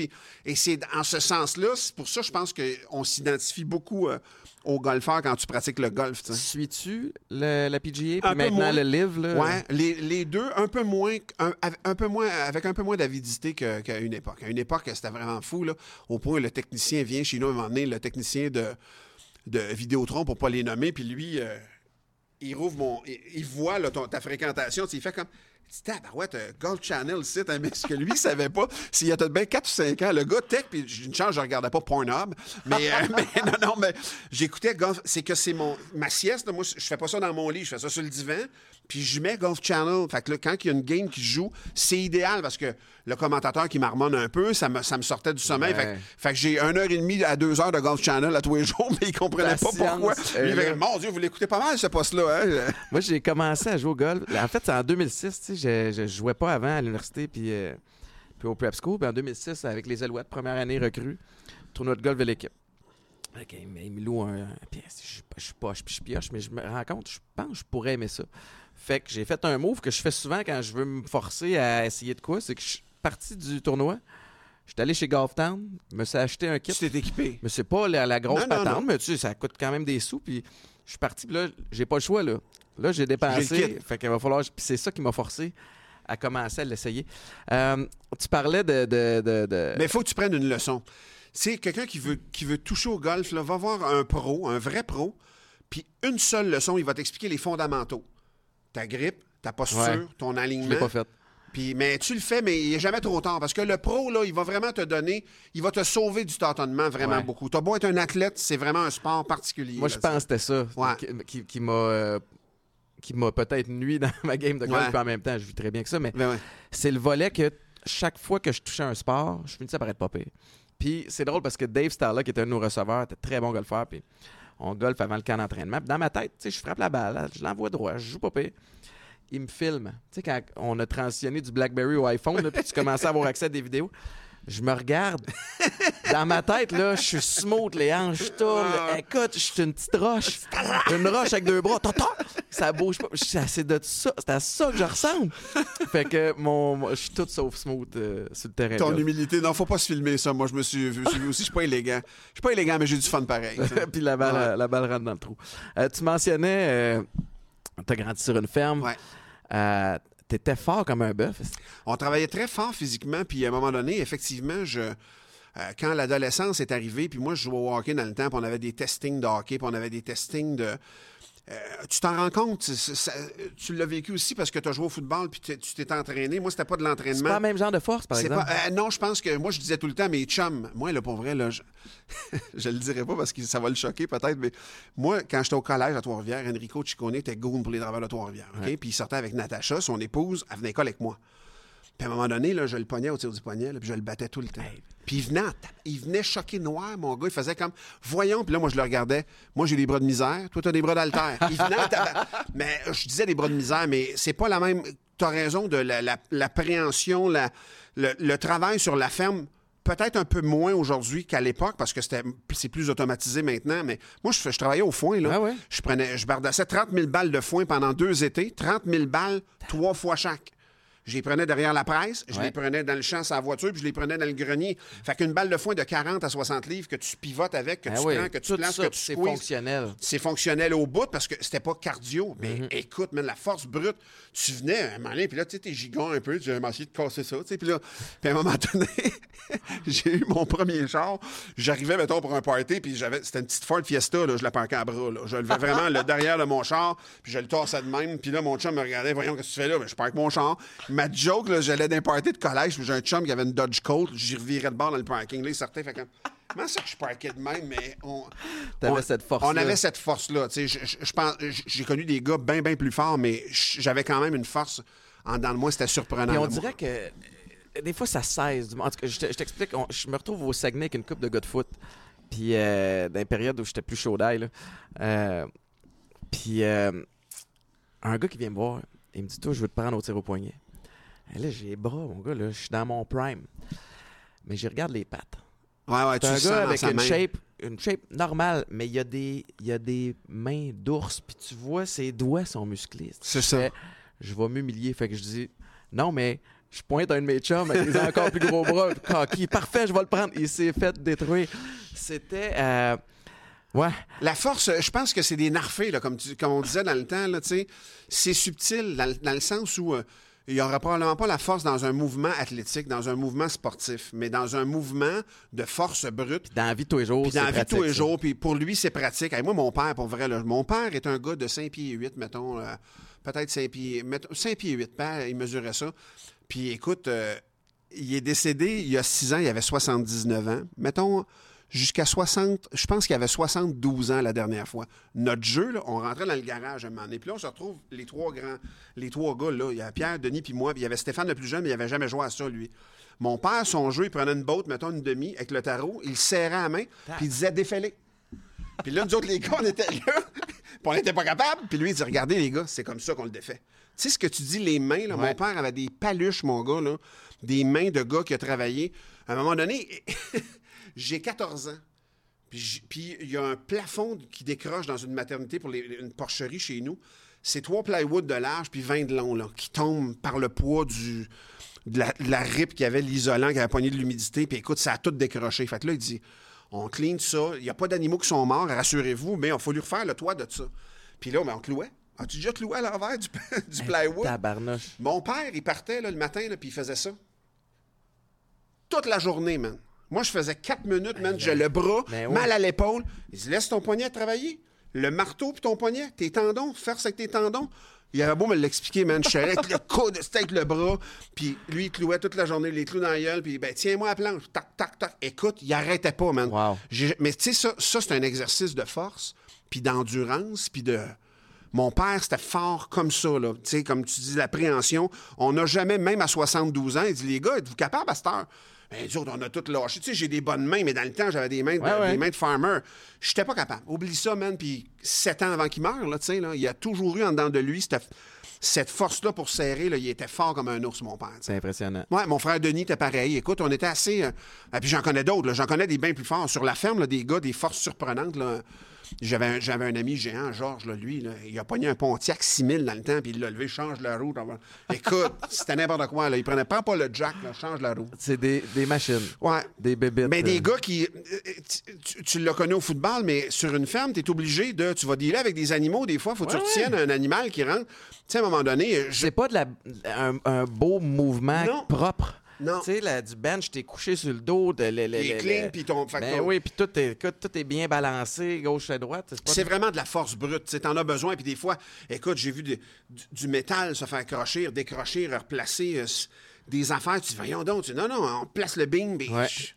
Et c'est en ce sens-là, c'est pour ça, je pense qu'on s'identifie beaucoup euh, aux golfeurs quand tu pratiques le golf. tu sais. Suis-tu le- la PGA puis maintenant moins. le Live? Là? Ouais, les, les deux, un peu moins, un, un peu moins, avec un peu moins d'avidité que- qu'à une époque. À une époque, c'était vraiment fou, là, au point où le technicien vient chez nous à un moment donné, le technicien de, de Vidéotron, pour pas les nommer, puis lui, euh, il rouvre mon. Il, il voit là, ton- ta fréquentation, il fait comme. Tabarouette, euh, Gold Channel, c'est un mais ce que lui, il savait pas. S'il y a peut-être bien 4 ou 5 ans, le gars tech, puis j'ai une chance, je regardais pas Pornhub. Mais, euh, mais non, non, mais j'écoutais Golf. C'est que c'est mon ma sieste. Moi, je fais pas ça dans mon lit, je fais ça sur le divan. Puis je mets Golf Channel. Fait que là, quand il y a une game qui joue, c'est idéal parce que le commentateur qui marmonne un peu, ça me, ça me sortait du sommeil. Ouais. Fait, que- fait que j'ai une heure et demie à deux heures de Golf Channel à tous les jours, mais il comprenait La pas pourquoi. Lui, il fait, mon Dieu, vous l'écoutez pas mal, ce poste-là. Hein? Moi, j'ai commencé à jouer au golf. En fait, c'est en 2006. tu sais, Je, je jouais pas avant à l'université puis, euh, puis au prep school. Puis en 2006, avec les Alouettes, première année recrue, tournoi de golf de l'équipe. Ok, mais il me loue un. Puis je je suis poche, puis je pioche, mais je me rends compte, je pense que je pourrais aimer ça. Fait que j'ai fait un move que je fais souvent quand je veux me forcer à essayer de quoi. C'est que je suis parti du tournoi. Je suis allé chez Golf Town, me suis acheté un kit. Tu t'es équipé. Mais c'est pas la, la grosse Non, patente, non. mais tu sais, ça coûte quand même des sous. Puis je suis parti, puis là, j'ai pas le choix, là. Là, j'ai dépensé. Fait qu'il va falloir. Puis c'est ça qui m'a forcé à commencer à l'essayer. Euh, tu parlais de. de, de, de- Mais il faut que tu prennes une leçon. C'est quelqu'un qui veut, qui veut toucher au golf, là, va voir un pro, un vrai pro, puis une seule leçon, il va t'expliquer les fondamentaux. Ta grippe, ta posture, Ouais. ton je l'ai alignement. pas fait. Puis, mais tu le fais, mais il n'est jamais trop tard. Parce que le pro, là, il va vraiment te donner, il va te sauver du tâtonnement vraiment Ouais. beaucoup. T'as beau être un athlète, c'est vraiment un sport particulier. Moi, là, je pense que c'était ça Ouais. qui, m'a. euh, qui m'a peut-être nuit dans ma game de golf, en même temps, je vis très bien que ça, mais Ben c'est le volet que chaque fois que je touchais un sport, je finissais par être pas pire. Puis c'est drôle parce que Dave Starla, qui était un de nos receveurs, était très bon golfeur, puis on golfe avant le camp d'entraînement. Dans ma tête, je frappe la balle, je l'envoie droit, je joue pas. Il me filme. Tu sais, quand on a transitionné du BlackBerry au iPhone, puis tu commençais à avoir accès à des vidéos, je me regarde. Dans ma tête, là, je suis smooth, les hanches tournent. Écoute, je suis une petite roche. Une roche avec deux bras. Tata! Ça bouge pas. Je assez de ça. C'est à ça que je ressemble. Fait que mon, je suis tout sauf smooth euh, sur le terrain. Ton humilité, non, faut pas se filmer ça. Moi, je me suis vu, aussi, je suis pas élégant. Je suis pas élégant, mais j'ai du fun pareil. Puis la balle, Ouais. la balle rentre dans le trou. Euh, tu mentionnais, euh, t'as grandi sur une ferme. Ouais. Euh, T'étais fort comme un bœuf. On travaillait très fort physiquement, puis à un moment donné, effectivement, je, euh, quand l'adolescence est arrivée, puis moi, je jouais au hockey dans le temps, puis on avait des testings de hockey, puis on avait des testings de... Euh, tu t'en rends compte, c'est- c'est- ça- tu l'as vécu aussi parce que tu as joué au football, puis tu t'es entraîné. Moi, c'était pas de C'est l'entraînement. pas le même genre de force, par C'est exemple. pas- euh, non, je pense que moi, je disais tout le temps, mes chums, moi, là, pour vrai, là, je, je le dirai pas parce que ça va le choquer peut-être, mais moi, quand j'étais au collège à Trois-Rivières, Enrico Ciccone était goon pour les travailleurs de Trois-Rivières. Puis il sortait avec Natacha, son épouse, elle venait à l'école avec moi. Puis à un moment donné, là, je le pognais au tir du poignet, là, puis je le battais tout le temps. Puis il venait, il venait choquer noir, mon gars. Il faisait comme, voyons. Puis là, moi, je le regardais. Moi, j'ai des bras de misère. Toi, t'as des bras d'altère. Il venait Mais euh, je disais des bras de misère, mais c'est pas la même. T'as raison de la- la- l'appréhension, la, le, le travail sur la ferme Peut-être un peu moins aujourd'hui qu'à l'époque, parce que c'était, c'est plus automatisé maintenant, mais moi, je, je travaillais au foin, là. Ah ouais? Je prenais, je bardassais 30 000 balles de foin pendant deux étés, 30 000 balles, trois fois chaque. Je les prenais derrière la presse, je Ouais. les prenais dans le champ sa voiture, puis je les prenais dans le grenier. Fait qu'une balle de foin de 40 à 60 livres que tu pivotes avec, que Ah tu oui, prends, que tu ça, que tu c'est fonctionnel. C'est fonctionnel au bout parce que c'était pas cardio. Mais Mhm. écoute, man, la force brute, tu venais à un moment donné, puis là, tu sais, t'es gigon un peu, tu as essayé de casser ça, tu sais, puis là, puis à un moment donné, j'ai eu mon premier char. J'arrivais, mettons, pour un party, puis j'avais, c'était une petite Ford Fiesta, là, je la parquais à bras, là. Je levais vraiment le derrière de mon char, puis je le tassais de même, puis là, mon chum me regardait, voyons, qu'est-ce que tu fais là? Ben, je parque mon char. Ma joke, là, j'allais d'un party de collège, j'ai un chum qui avait une Dodge Colt, j'y revirais de bord dans le parking, là, il sortait, fait que, comment ça que je parquais de même, mais on. T'avais on- cette force-là. On avait cette force-là. Tu sais, je- je- je pense- J'ai connu des gars bien, bien plus forts, mais j'avais quand même une force en dedans de moi. C'était surprenant. Puis on moi. dirait que euh, des fois, ça cesse. En tout cas, je te- je t'explique, je me retrouve au Saguenay avec une coupe de gars de foot. Puis, euh, dans une période où j'étais plus chaud d'ail. Euh, puis, euh, un gars qui vient me voir, il me dit Toi, je veux te prendre au tir au poignet. Là, j'ai les bras, mon gars, là, je suis dans mon prime. Mais je regarde les pattes. Ouais, ouais, tu un gars avec une main. shape, une shape normale, mais il y a des, y a des mains d'ours, puis tu vois, ses doigts sont musclés. C'est ça. fais, Je vais m'humilier. Fait que je dis, non, mais je pointe à un de mes chums avec des encore plus gros bras. Cocky, parfait, je vais le prendre. Il s'est fait détruire. C'était. euh, Ouais. La force, je pense que c'est des narfés, là, comme, tu- comme on disait dans le temps. là, tu sais. C'est subtil dans, le- dans le sens où euh, il n'y aura probablement pas la force dans un mouvement athlétique, dans un mouvement sportif, mais dans un mouvement de force brute. Dans la vie de tous les jours. Puis dans la vie de tous les jours, puis pour lui, c'est pratique. Hey, moi, mon père, pour vrai, là, mon père est un gars de 5 pieds 8, mettons, euh, peut-être 5 pieds, mettons, 5 pieds 8, père, il mesurait ça. Puis écoute, euh, il est décédé il y a 6 ans, il avait 79 ans. Mettons, jusqu'à 60, je pense qu'il avait 72 ans la dernière fois. Notre jeu, là, on rentrait dans le garage un moment donné, puis là, on se retrouve les trois grands, les trois gars, là, il y a Pierre, Denis, puis moi, puis il y avait Stéphane le plus jeune, mais il n'avait jamais joué à ça, lui. Mon père, son jeu, il prenait une botte, mettons une demi, avec le tarot, il le serrait à la main, puis il disait défailer. Puis là, nous autres, les gars, on était là, puis on n'était pas capables. Puis lui, il dit Regardez, les gars, c'est comme ça qu'on le défait. Tu sais ce que tu dis, les mains, là, Ouais. mon père avait des paluches, mon gars, là, des mains de gars qui a travaillé. À un moment donné, j'ai 14 ans. Puis il y a un plafond qui décroche dans une maternité pour les- une porcherie chez nous. C'est trois plywood de large puis 20 de long, là, qui tombent par le poids du, de, la, de la rip qui avait l'isolant, qui avait pogné de l'humidité. Puis écoute, ça a tout décroché. Fait que là, il dit on clean ça. Il n'y a pas d'animaux qui sont morts, rassurez-vous, mais il faut lui refaire le toit de ça. Puis là, ben, on clouait. As-tu déjà cloué à l'envers du, du plywood? Tabarnouche. Mon père, il partait là, le matin, là, puis il faisait ça. Toute la journée, man. Moi, je faisais quatre minutes, man. J'ai le bras, Ben mal à l'épaule. Il dit Laisse ton poignet travailler. Le marteau puis ton poignet, tes tendons, force avec tes tendons. Il avait beau me l'expliquer, man. Je savais avec le coude, c'était avec le bras. Puis lui, il clouait toute la journée, les clous dans la gueule. Puis, ben, tiens-moi à la planche. Tac, tac, tac. Écoute, il arrêtait pas, man. Wow. Mais tu sais, ça, ça c'est un exercice de force, puis d'endurance, puis de. Mon père, c'était fort comme ça, là. Tu sais, comme tu dis, l'appréhension. On n'a jamais, même à 72 ans, il dit, les gars, êtes-vous capables à cette heure? Ben, nous autres, on a tout lâché. Tu sais, j'ai des bonnes mains, mais dans le temps, j'avais des mains de, Ouais, ouais. des mains de farmer. J'étais pas capable. Oublie ça, man. Puis sept ans avant qu'il meure, là, tu sais, là, il a toujours eu en dedans de lui cette, cette force-là pour serrer. Là, il était fort comme un ours, mon père. C'est impressionnant. Ouais, mon frère Denis était pareil. Écoute, on était assez. euh, ah, puis j'en connais d'autres. J'en connais des bien plus forts. Sur la ferme, là, des gars, des forces surprenantes. Là. J'avais, un, j'avais un ami géant, Georges, là, lui. Là, il a pogné un Pontiac 6000 dans le temps, puis il l'a levé, change la roue. Écoute, c'était n'importe quoi. Là. Il prenait pas, pas le jack, là, change la roue. C'est des, des machines. Ouais. Des bébites. Mais euh, des gars qui. euh, tu- l'as connu au football, mais sur une ferme, tu es obligé de. Tu vas dealer avec des animaux, des fois. faut que tu Ouais, retiennes un animal qui rentre. Tu sais, à un moment donné, je- C'est pas de la, un, un beau mouvement Non. propre. Non. Tu sais, là, du bench, t'es couché sur le dos. De, le, le- clean, le- puis ton- Ben oui, puis tout est, écoute, tout est bien balancé, gauche à droite. C'est vraiment de la force brute. Tu en as besoin. Puis des fois, écoute, j'ai vu du, du métal se faire crocher, décrocher, replacer euh, des affaires. Tu dis, voyons donc. Tu dis, non, non, on place le bing. Ouais. je-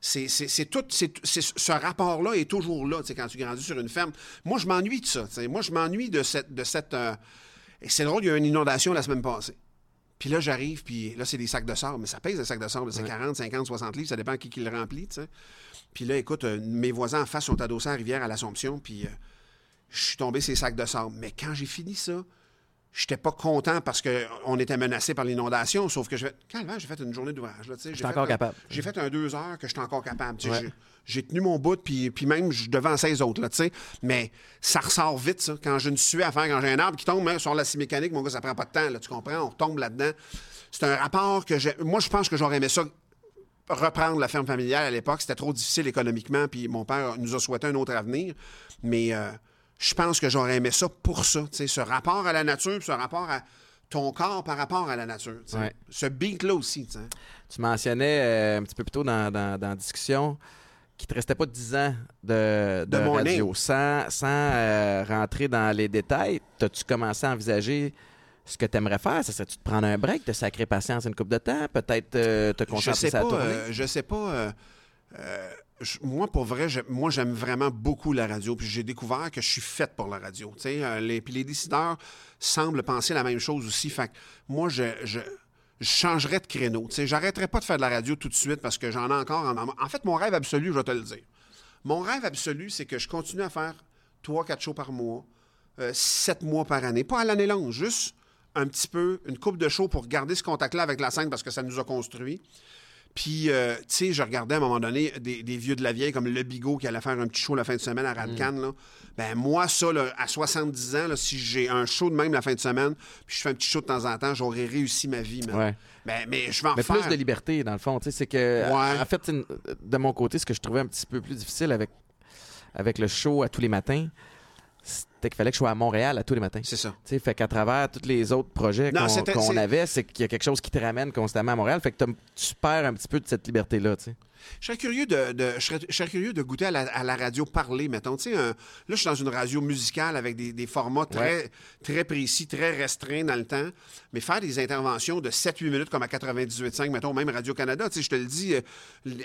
C'est, tout, ce rapport-là est toujours là, tu sais, quand tu grandis sur une ferme. Moi, je m'ennuie de ça. tu sais. Moi, je m'ennuie de cette. De cette euh, et c'est drôle, il y a eu une inondation la semaine passée. Puis là, j'arrive, puis là, c'est des sacs de sable. Mais ça pèse, des sacs de sable. C'est 40, 50, 60 livres. Ça dépend qui, qui le remplit, tu sais. Puis là, écoute, euh, mes voisins en face sont adossés à la rivière à l'Assomption, puis euh, je suis tombé ces sacs de sable. Mais quand j'ai fini ça, j'étais pas content parce qu'on était menacé par l'inondation, sauf que je calmement, j'ai fait une journée d'ouvrage. là, tu sais. J'ai J'étais encore un- capable. J'ai fait un deux heures que j'étais encore capable. tu sais. Ouais. J'ai- tenu mon bout, puis, puis même je devant 16 autres, là, tu sais. Mais ça ressort vite, ça. Quand j'ai une suée à faire, quand j'ai un arbre qui tombe hein, sur la scie mécanique, mon gars, ça prend pas de temps, là, tu comprends? On retombe là-dedans. C'est un rapport que j'ai... Moi, je pense que j'aurais aimé ça reprendre la ferme familiale à l'époque. C'était trop difficile économiquement, puis mon père nous a souhaité un autre avenir. Mais euh, je pense que j'aurais aimé ça pour ça, tu sais, ce rapport à la nature, puis ce rapport à ton corps par rapport à la nature. Ouais. Ce beat-là aussi, tu mentionnais euh, un petit peu plus tôt dans, dans, dans la discussion qu'il te restait pas 10 ans de, de, radio. Sans, sans euh, rentrer dans les détails, as-tu commencé à envisager ce que tu aimerais faire? Ça serait-tu de prendre un break, de sacrer patience une coupe de temps? Peut-être euh, te concentrer sur la tournée? euh, je sais pas. euh, moi, pour vrai, je- moi, j'aime vraiment beaucoup la radio. Puis j'ai découvert que je suis faite pour la radio. Les, puis les décideurs semblent penser la même chose aussi. Fait que moi, je, je, je changerais de créneau. Tu sais, pas de faire de la radio tout de suite parce que j'en ai encore en En fait, mon rêve absolu, je vais te le dire. Mon rêve absolu, c'est que je continue à faire 3-4 shows par mois, 7 mois par année. Pas à l'année longue, juste un petit peu, une coupe de shows pour garder ce contact-là avec la scène parce que ça nous a construit. Puis, euh, tu sais, je regardais à un moment donné des, des vieux de la vieille comme Le Bigot qui allait faire un petit show la fin de semaine à Radcan. Là. Ben moi, ça, là, à 70 ans, là, si j'ai un show de même la fin de semaine, puis je fais un petit show de temps en temps, j'aurais réussi ma vie. man. Ouais. Ben, mais je vais en Mais refaire. plus de liberté, dans le fond. Tu sais, c'est que, Ouais. en fait, de mon côté, ce que je trouvais un petit peu plus difficile avec, avec le show à tous les matins, c'était qu'il fallait que je sois à Montréal à tous les matins. C'est ça. Tu sais, fait qu'à travers tous les autres projets qu'on avait, c'est qu'il y a quelque chose qui te ramène constamment à Montréal. Fait que tu perds un petit peu de cette liberté-là, tu sais. Je serais curieux de, de- je serais, je serais curieux de goûter à la, à la radio parler, mettons. Tu sais, un- là, je suis dans une radio musicale avec des, des formats très, très précis, très restreints dans le temps. Mais faire des interventions de 7-8 minutes comme à 98.5, mettons, même Radio-Canada, tu sais, je te le dis, euh,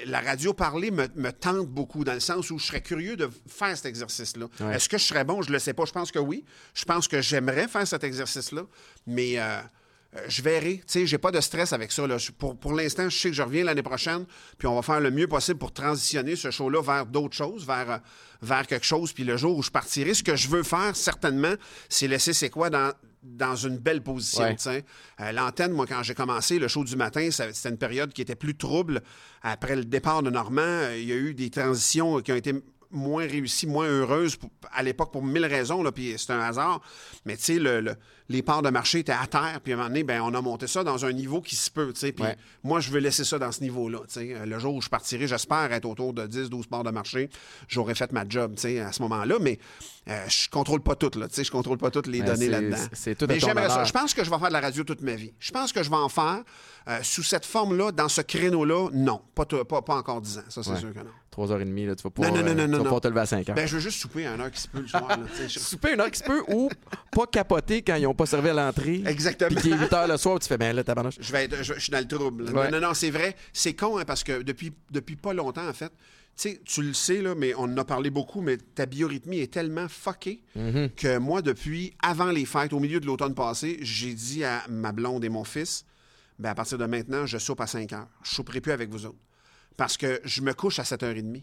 la radio parler me, me tente beaucoup dans le sens où je serais curieux de faire cet exercice-là. Ouais. Est-ce que je serais bon? Je le sais pas. Je pense que oui. Je pense que j'aimerais faire cet exercice-là. Mais... euh, euh, je verrai. Tu sais, j'ai pas de stress avec ça. Là. Pour, pour l'instant, je sais que je reviens l'année prochaine, puis on va faire le mieux possible pour transitionner ce show-là vers d'autres choses, vers, euh, vers quelque chose. Puis le jour où je partirai, ce que je veux faire, certainement, c'est laisser c'est quoi dans dans une belle position. Ouais. tu sais. Euh, L'antenne, moi, quand j'ai commencé, le show du matin, c'était une période qui était plus trouble. Après le départ de Normand, euh, il y a eu des transitions qui ont été moins réussies, moins heureuses pour- à l'époque pour mille raisons, là, puis c'est un hasard. Mais tu sais, le- le- les parts de marché étaient à terre, puis à un moment donné, ben, on a monté ça dans un niveau qui se peut. Puis Ouais. moi, je veux laisser ça dans ce niveau-là. Euh, Le jour où je partirai, j'espère être autour de 10-12 parts de marché. J'aurais fait ma job, à ce moment-là, mais euh, je contrôle pas tout, là. Je contrôle pas toutes les données là-dedans. c'est tout à Mais j'aimerais ça. Je pense que je vais faire de la radio toute ma vie. Je pense que je vais en faire euh, sous cette forme-là, dans ce créneau-là, non. Pas, pas, pas encore 10 ans, ça, c'est Ouais. sûr que non. 3h30, là, tu vas pas, Non, non, non, euh, non, tu vas non. te lever à 5h. Ben, je veux juste souper à une heure qui se peut le soir, là. Je- Souper une heure qui se peut ou pas capoter quand ils ont pas servi à l'entrée. Exactement. Puis qu'il est 8 h le soir, tu fais, ben là, tabarnouche. Je vais être, je, je suis dans le trouble. là. Ouais. Non, non, non, c'est vrai. C'est con, hein, parce que depuis, depuis pas longtemps, en fait, tu sais, tu le sais, là, mais on en a parlé beaucoup, mais ta biorythmie est tellement fuckée Mm-hmm. que moi, depuis avant les fêtes, au milieu de l'automne passé, j'ai dit à ma blonde et mon fils, ben, à partir de maintenant, je soupe à 5 heures. Je souperai plus avec vous autres. Parce que je me couche à 7h30.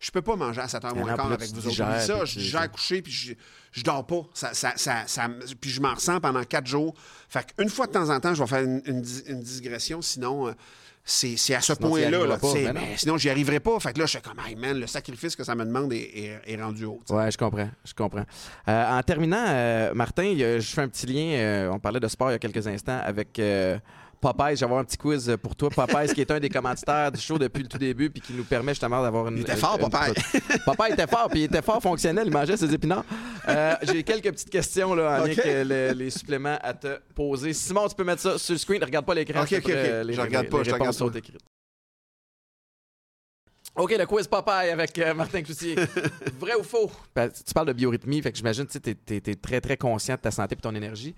Je peux pas manger à 7h moins non, quart là, avec vous autres. digères, ça, je digère couché, puis je, je dors pas. Ça, ça, ça, puis je m'en ressens pendant quatre jours. Fait qu'une fois de temps en temps, je vais faire une, une une digression, sinon... euh, c'est c'est à ce point-là. là, mais sinon, j'y arriverai pas. Fait que là, je suis comme, hey man, le sacrifice que ça me demande est, est- est rendu haut. tu sais. Ouais, je comprends. Je comprends. Euh, en terminant, euh, Martin, je fais un petit lien. euh, on parlait de sport il y a quelques instants avec euh, Popeyes. Je vais avoir un petit quiz pour toi. Popeyes, qui est un des commanditaires du show depuis le tout début, puis qui nous permet justement d'avoir une. Il était fort, une- Popeye. Popeye était fort, puis il était fort fonctionnel. Il mangeait ses épinards. Euh, J'ai quelques petites questions là, en lien Ok. avec euh, le- les suppléments à te poser. Simon, tu peux mettre ça sur le screen. Regarde pas l'écran. Ok, ok, Les, Je regarde les pas, je regarde sont écrites. OK, le quiz Popeye avec euh, Martin Cloutier. Vrai ou faux? Ben, tu parles de biorhythmie, fait que j'imagine que tu es, très, très conscient de ta santé et ton énergie.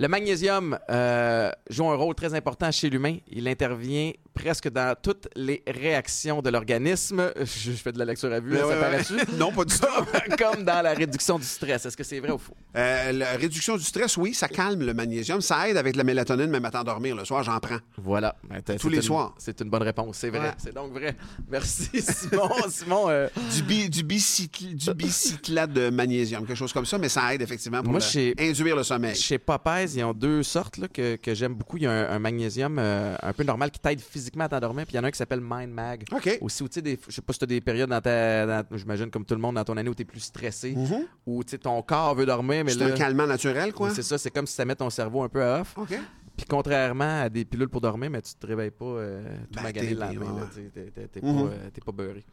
Le magnésium euh, joue un rôle très important chez l'humain. Il intervient presque dans toutes les réactions de l'organisme. Je, je fais de la lecture à vue, ouais, ça paraît-tu? non, pas du tout. Comme dans la réduction du stress. Est-ce que c'est vrai ou faux? Euh, la réduction du stress, oui, ça calme le magnésium. Ça aide avec la mélatonine, même à t'endormir. Le soir, j'en prends. Voilà. Ben, Tous les une- soirs. C'est une bonne réponse. C'est vrai. Ouais. C'est donc vrai. Merci, Simon. Simon, euh, Du, bi, du, bicycl- du bicyclate de magnésium, quelque chose comme ça, mais ça aide effectivement pour Moi, le- chez- induire le sommeil. chez Popeyes, ils ont deux sortes là, que, que j'aime beaucoup. Il y a un, un magnésium euh, un peu normal qui t'aide physiquement à t'endormir. Puis il y en a un qui s'appelle Mind Mag. OK. Aussi, où, tu sais, je sais pas si tu as des périodes dans ta. dans- J'imagine comme tout le monde dans ton année où tu es plus stressé, Mhm. où tu sais, ton corps veut dormir, mais C'est là. un calmant naturel, quoi. C'est ça, c'est comme si ça met ton cerveau un peu à off. OK. Puis contrairement à des pilules pour dormir, mais tu te réveilles pas euh, tout Ben, magané t'es- le lendemain. ouais, là, ouais. tu sais, T'es t'es- t'es Mhm. pas, euh, t'es pas beurré.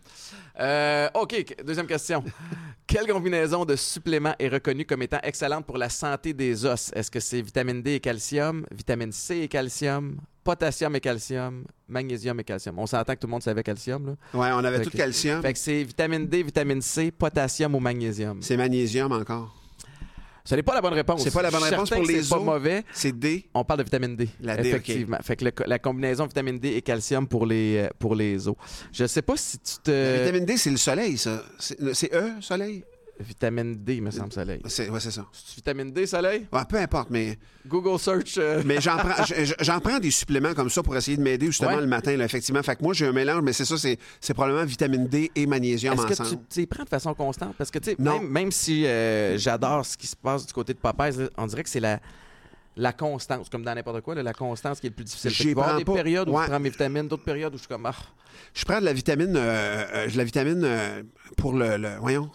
Euh, OK, qu- deuxième question. Quelle combinaison de suppléments est reconnue comme étant excellente pour la santé des os? Est-ce que c'est vitamine D et calcium, vitamine C et calcium, potassium et calcium, magnésium et calcium? On s'entend que tout le monde savait calcium. Là. Ouais, on avait Fait tout que- calcium. Fait que c'est vitamine D, vitamine C, potassium ou magnésium. C'est magnésium encore. Ce n'est pas la bonne réponse. C'est pas la bonne réponse pour les C'est pas os. mauvais. C'est D. On parle de vitamine D. La D, effectivement. Fait que le- la combinaison vitamine D et calcium pour les, euh, pour les os. Je sais pas si tu te. La vitamine D, c'est le soleil, ça. C'est c'est E, soleil? Vitamine D, il me semble, soleil. C'est ouais, c'est ça. C'est vitamine D, soleil? Ouais, peu importe, mais, Google search. euh, mais j'en prends, j'en prends des suppléments comme ça pour essayer de m'aider justement Ouais. le matin, là, effectivement. Fait que moi, j'ai un mélange, mais c'est ça, c'est c'est probablement vitamine D et magnésium Est-ce que ensemble. tu tu les prends de façon constante? Parce que, tu sais, même, même si euh, j'adore ce qui se passe du côté de Popeyes, on dirait que c'est la, la constance, comme dans n'importe quoi, là, la constance qui est le plus difficile. Prends des pas. périodes où Ouais. je prends mes vitamines, d'autres périodes où je suis comme, ah, Je prends de la vitamine, euh, euh, de la vitamine euh, pour le, le- voyons,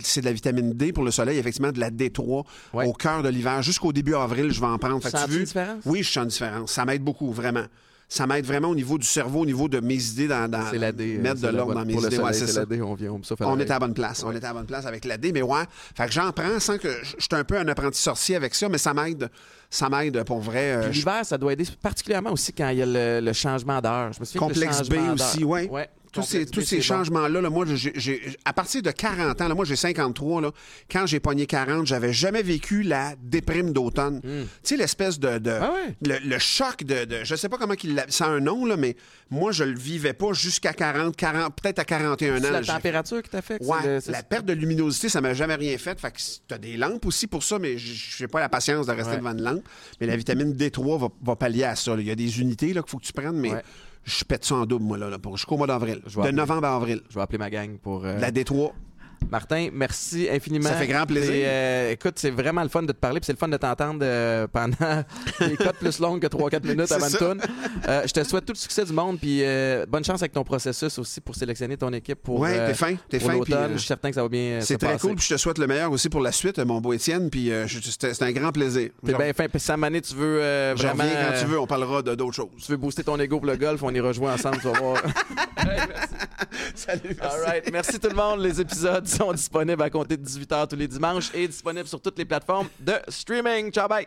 c'est de la vitamine D pour le soleil, effectivement, de la D3 Ouais. au cœur de l'hiver. Jusqu'au début avril, je vais en prendre. Fait que tu une différence? Oui, je sens une différence. Ça m'aide beaucoup, vraiment. Ça m'aide vraiment au niveau du cerveau, au niveau de mes idées dans, la D. euh, mettre de l'ordre dans mes pour idées. Soleil, c'est c'est ça. la D, on vient, on est à la bonne place. On est à la bonne place avec la D, mais ouais. Fait que j'en prends sans que je suis un peu un apprenti sorcier avec ça, mais ça m'aide. Ça m'aide pour vrai. euh, L'hiver, ça doit aider particulièrement aussi quand il y a le, le changement d'heure. Je me souviens que le Complexe B aussi, ouais. Ouais, tous ces, tous ces c'est changements-là, là, moi, à partir de 40 ans, là, moi j'ai 53, là, quand j'ai pogné 40, j'avais jamais vécu la déprime d'automne. Tu sais, l'espèce de... de- Hmm. Ah ouais? le, le choc de, de- Je sais pas comment l'a... Ça a un nom, là, mais moi, je le vivais pas jusqu'à 40, 40 peut-être à 41 C'est ans. la J'ai- température qui t'affecte? Ouais, c'est le- c'est- la perte de luminosité, ça m'a jamais rien fait. Fait que t'as des lampes aussi pour ça, mais j'ai pas la patience de rester Ouais. devant une lampe. Mais la vitamine D3 va, va pallier à ça. Il y a des unités là, qu'il faut que tu prennes, mais Ouais. Je pète ça en double, moi, là, là, pour jusqu'au mois d'avril. De appeler. novembre à avril. Je vais appeler ma gang pour... euh, La D3. Martin, merci infiniment. Ça fait grand plaisir. Et, euh, écoute, c'est vraiment le fun de te parler, puis c'est le fun de t'entendre euh, pendant des cotes plus longues que 3-4 minutes avant tourne. Euh, je te souhaite tout le succès du monde, puis euh, bonne chance avec ton processus aussi pour sélectionner ton équipe pour, ouais, t'es fin. T'es fin. Je suis certain que ça va bien c'est très passer. cool. Puis je te souhaite le meilleur aussi pour la suite, mon beau Étienne. Puis c'est un grand plaisir. T'es bien fin. Puis Sam Mané, tu veux je vraiment... quand tu veux. On parlera de d'autres choses. Tu veux booster ton ego pour le golf, on y rejoint ensemble, tu vas voir. Salut. All right. Merci tout le monde. Les épisodes sont disponibles à compter de 18h tous les dimanches et disponibles sur toutes les plateformes de streaming. Ciao, bye!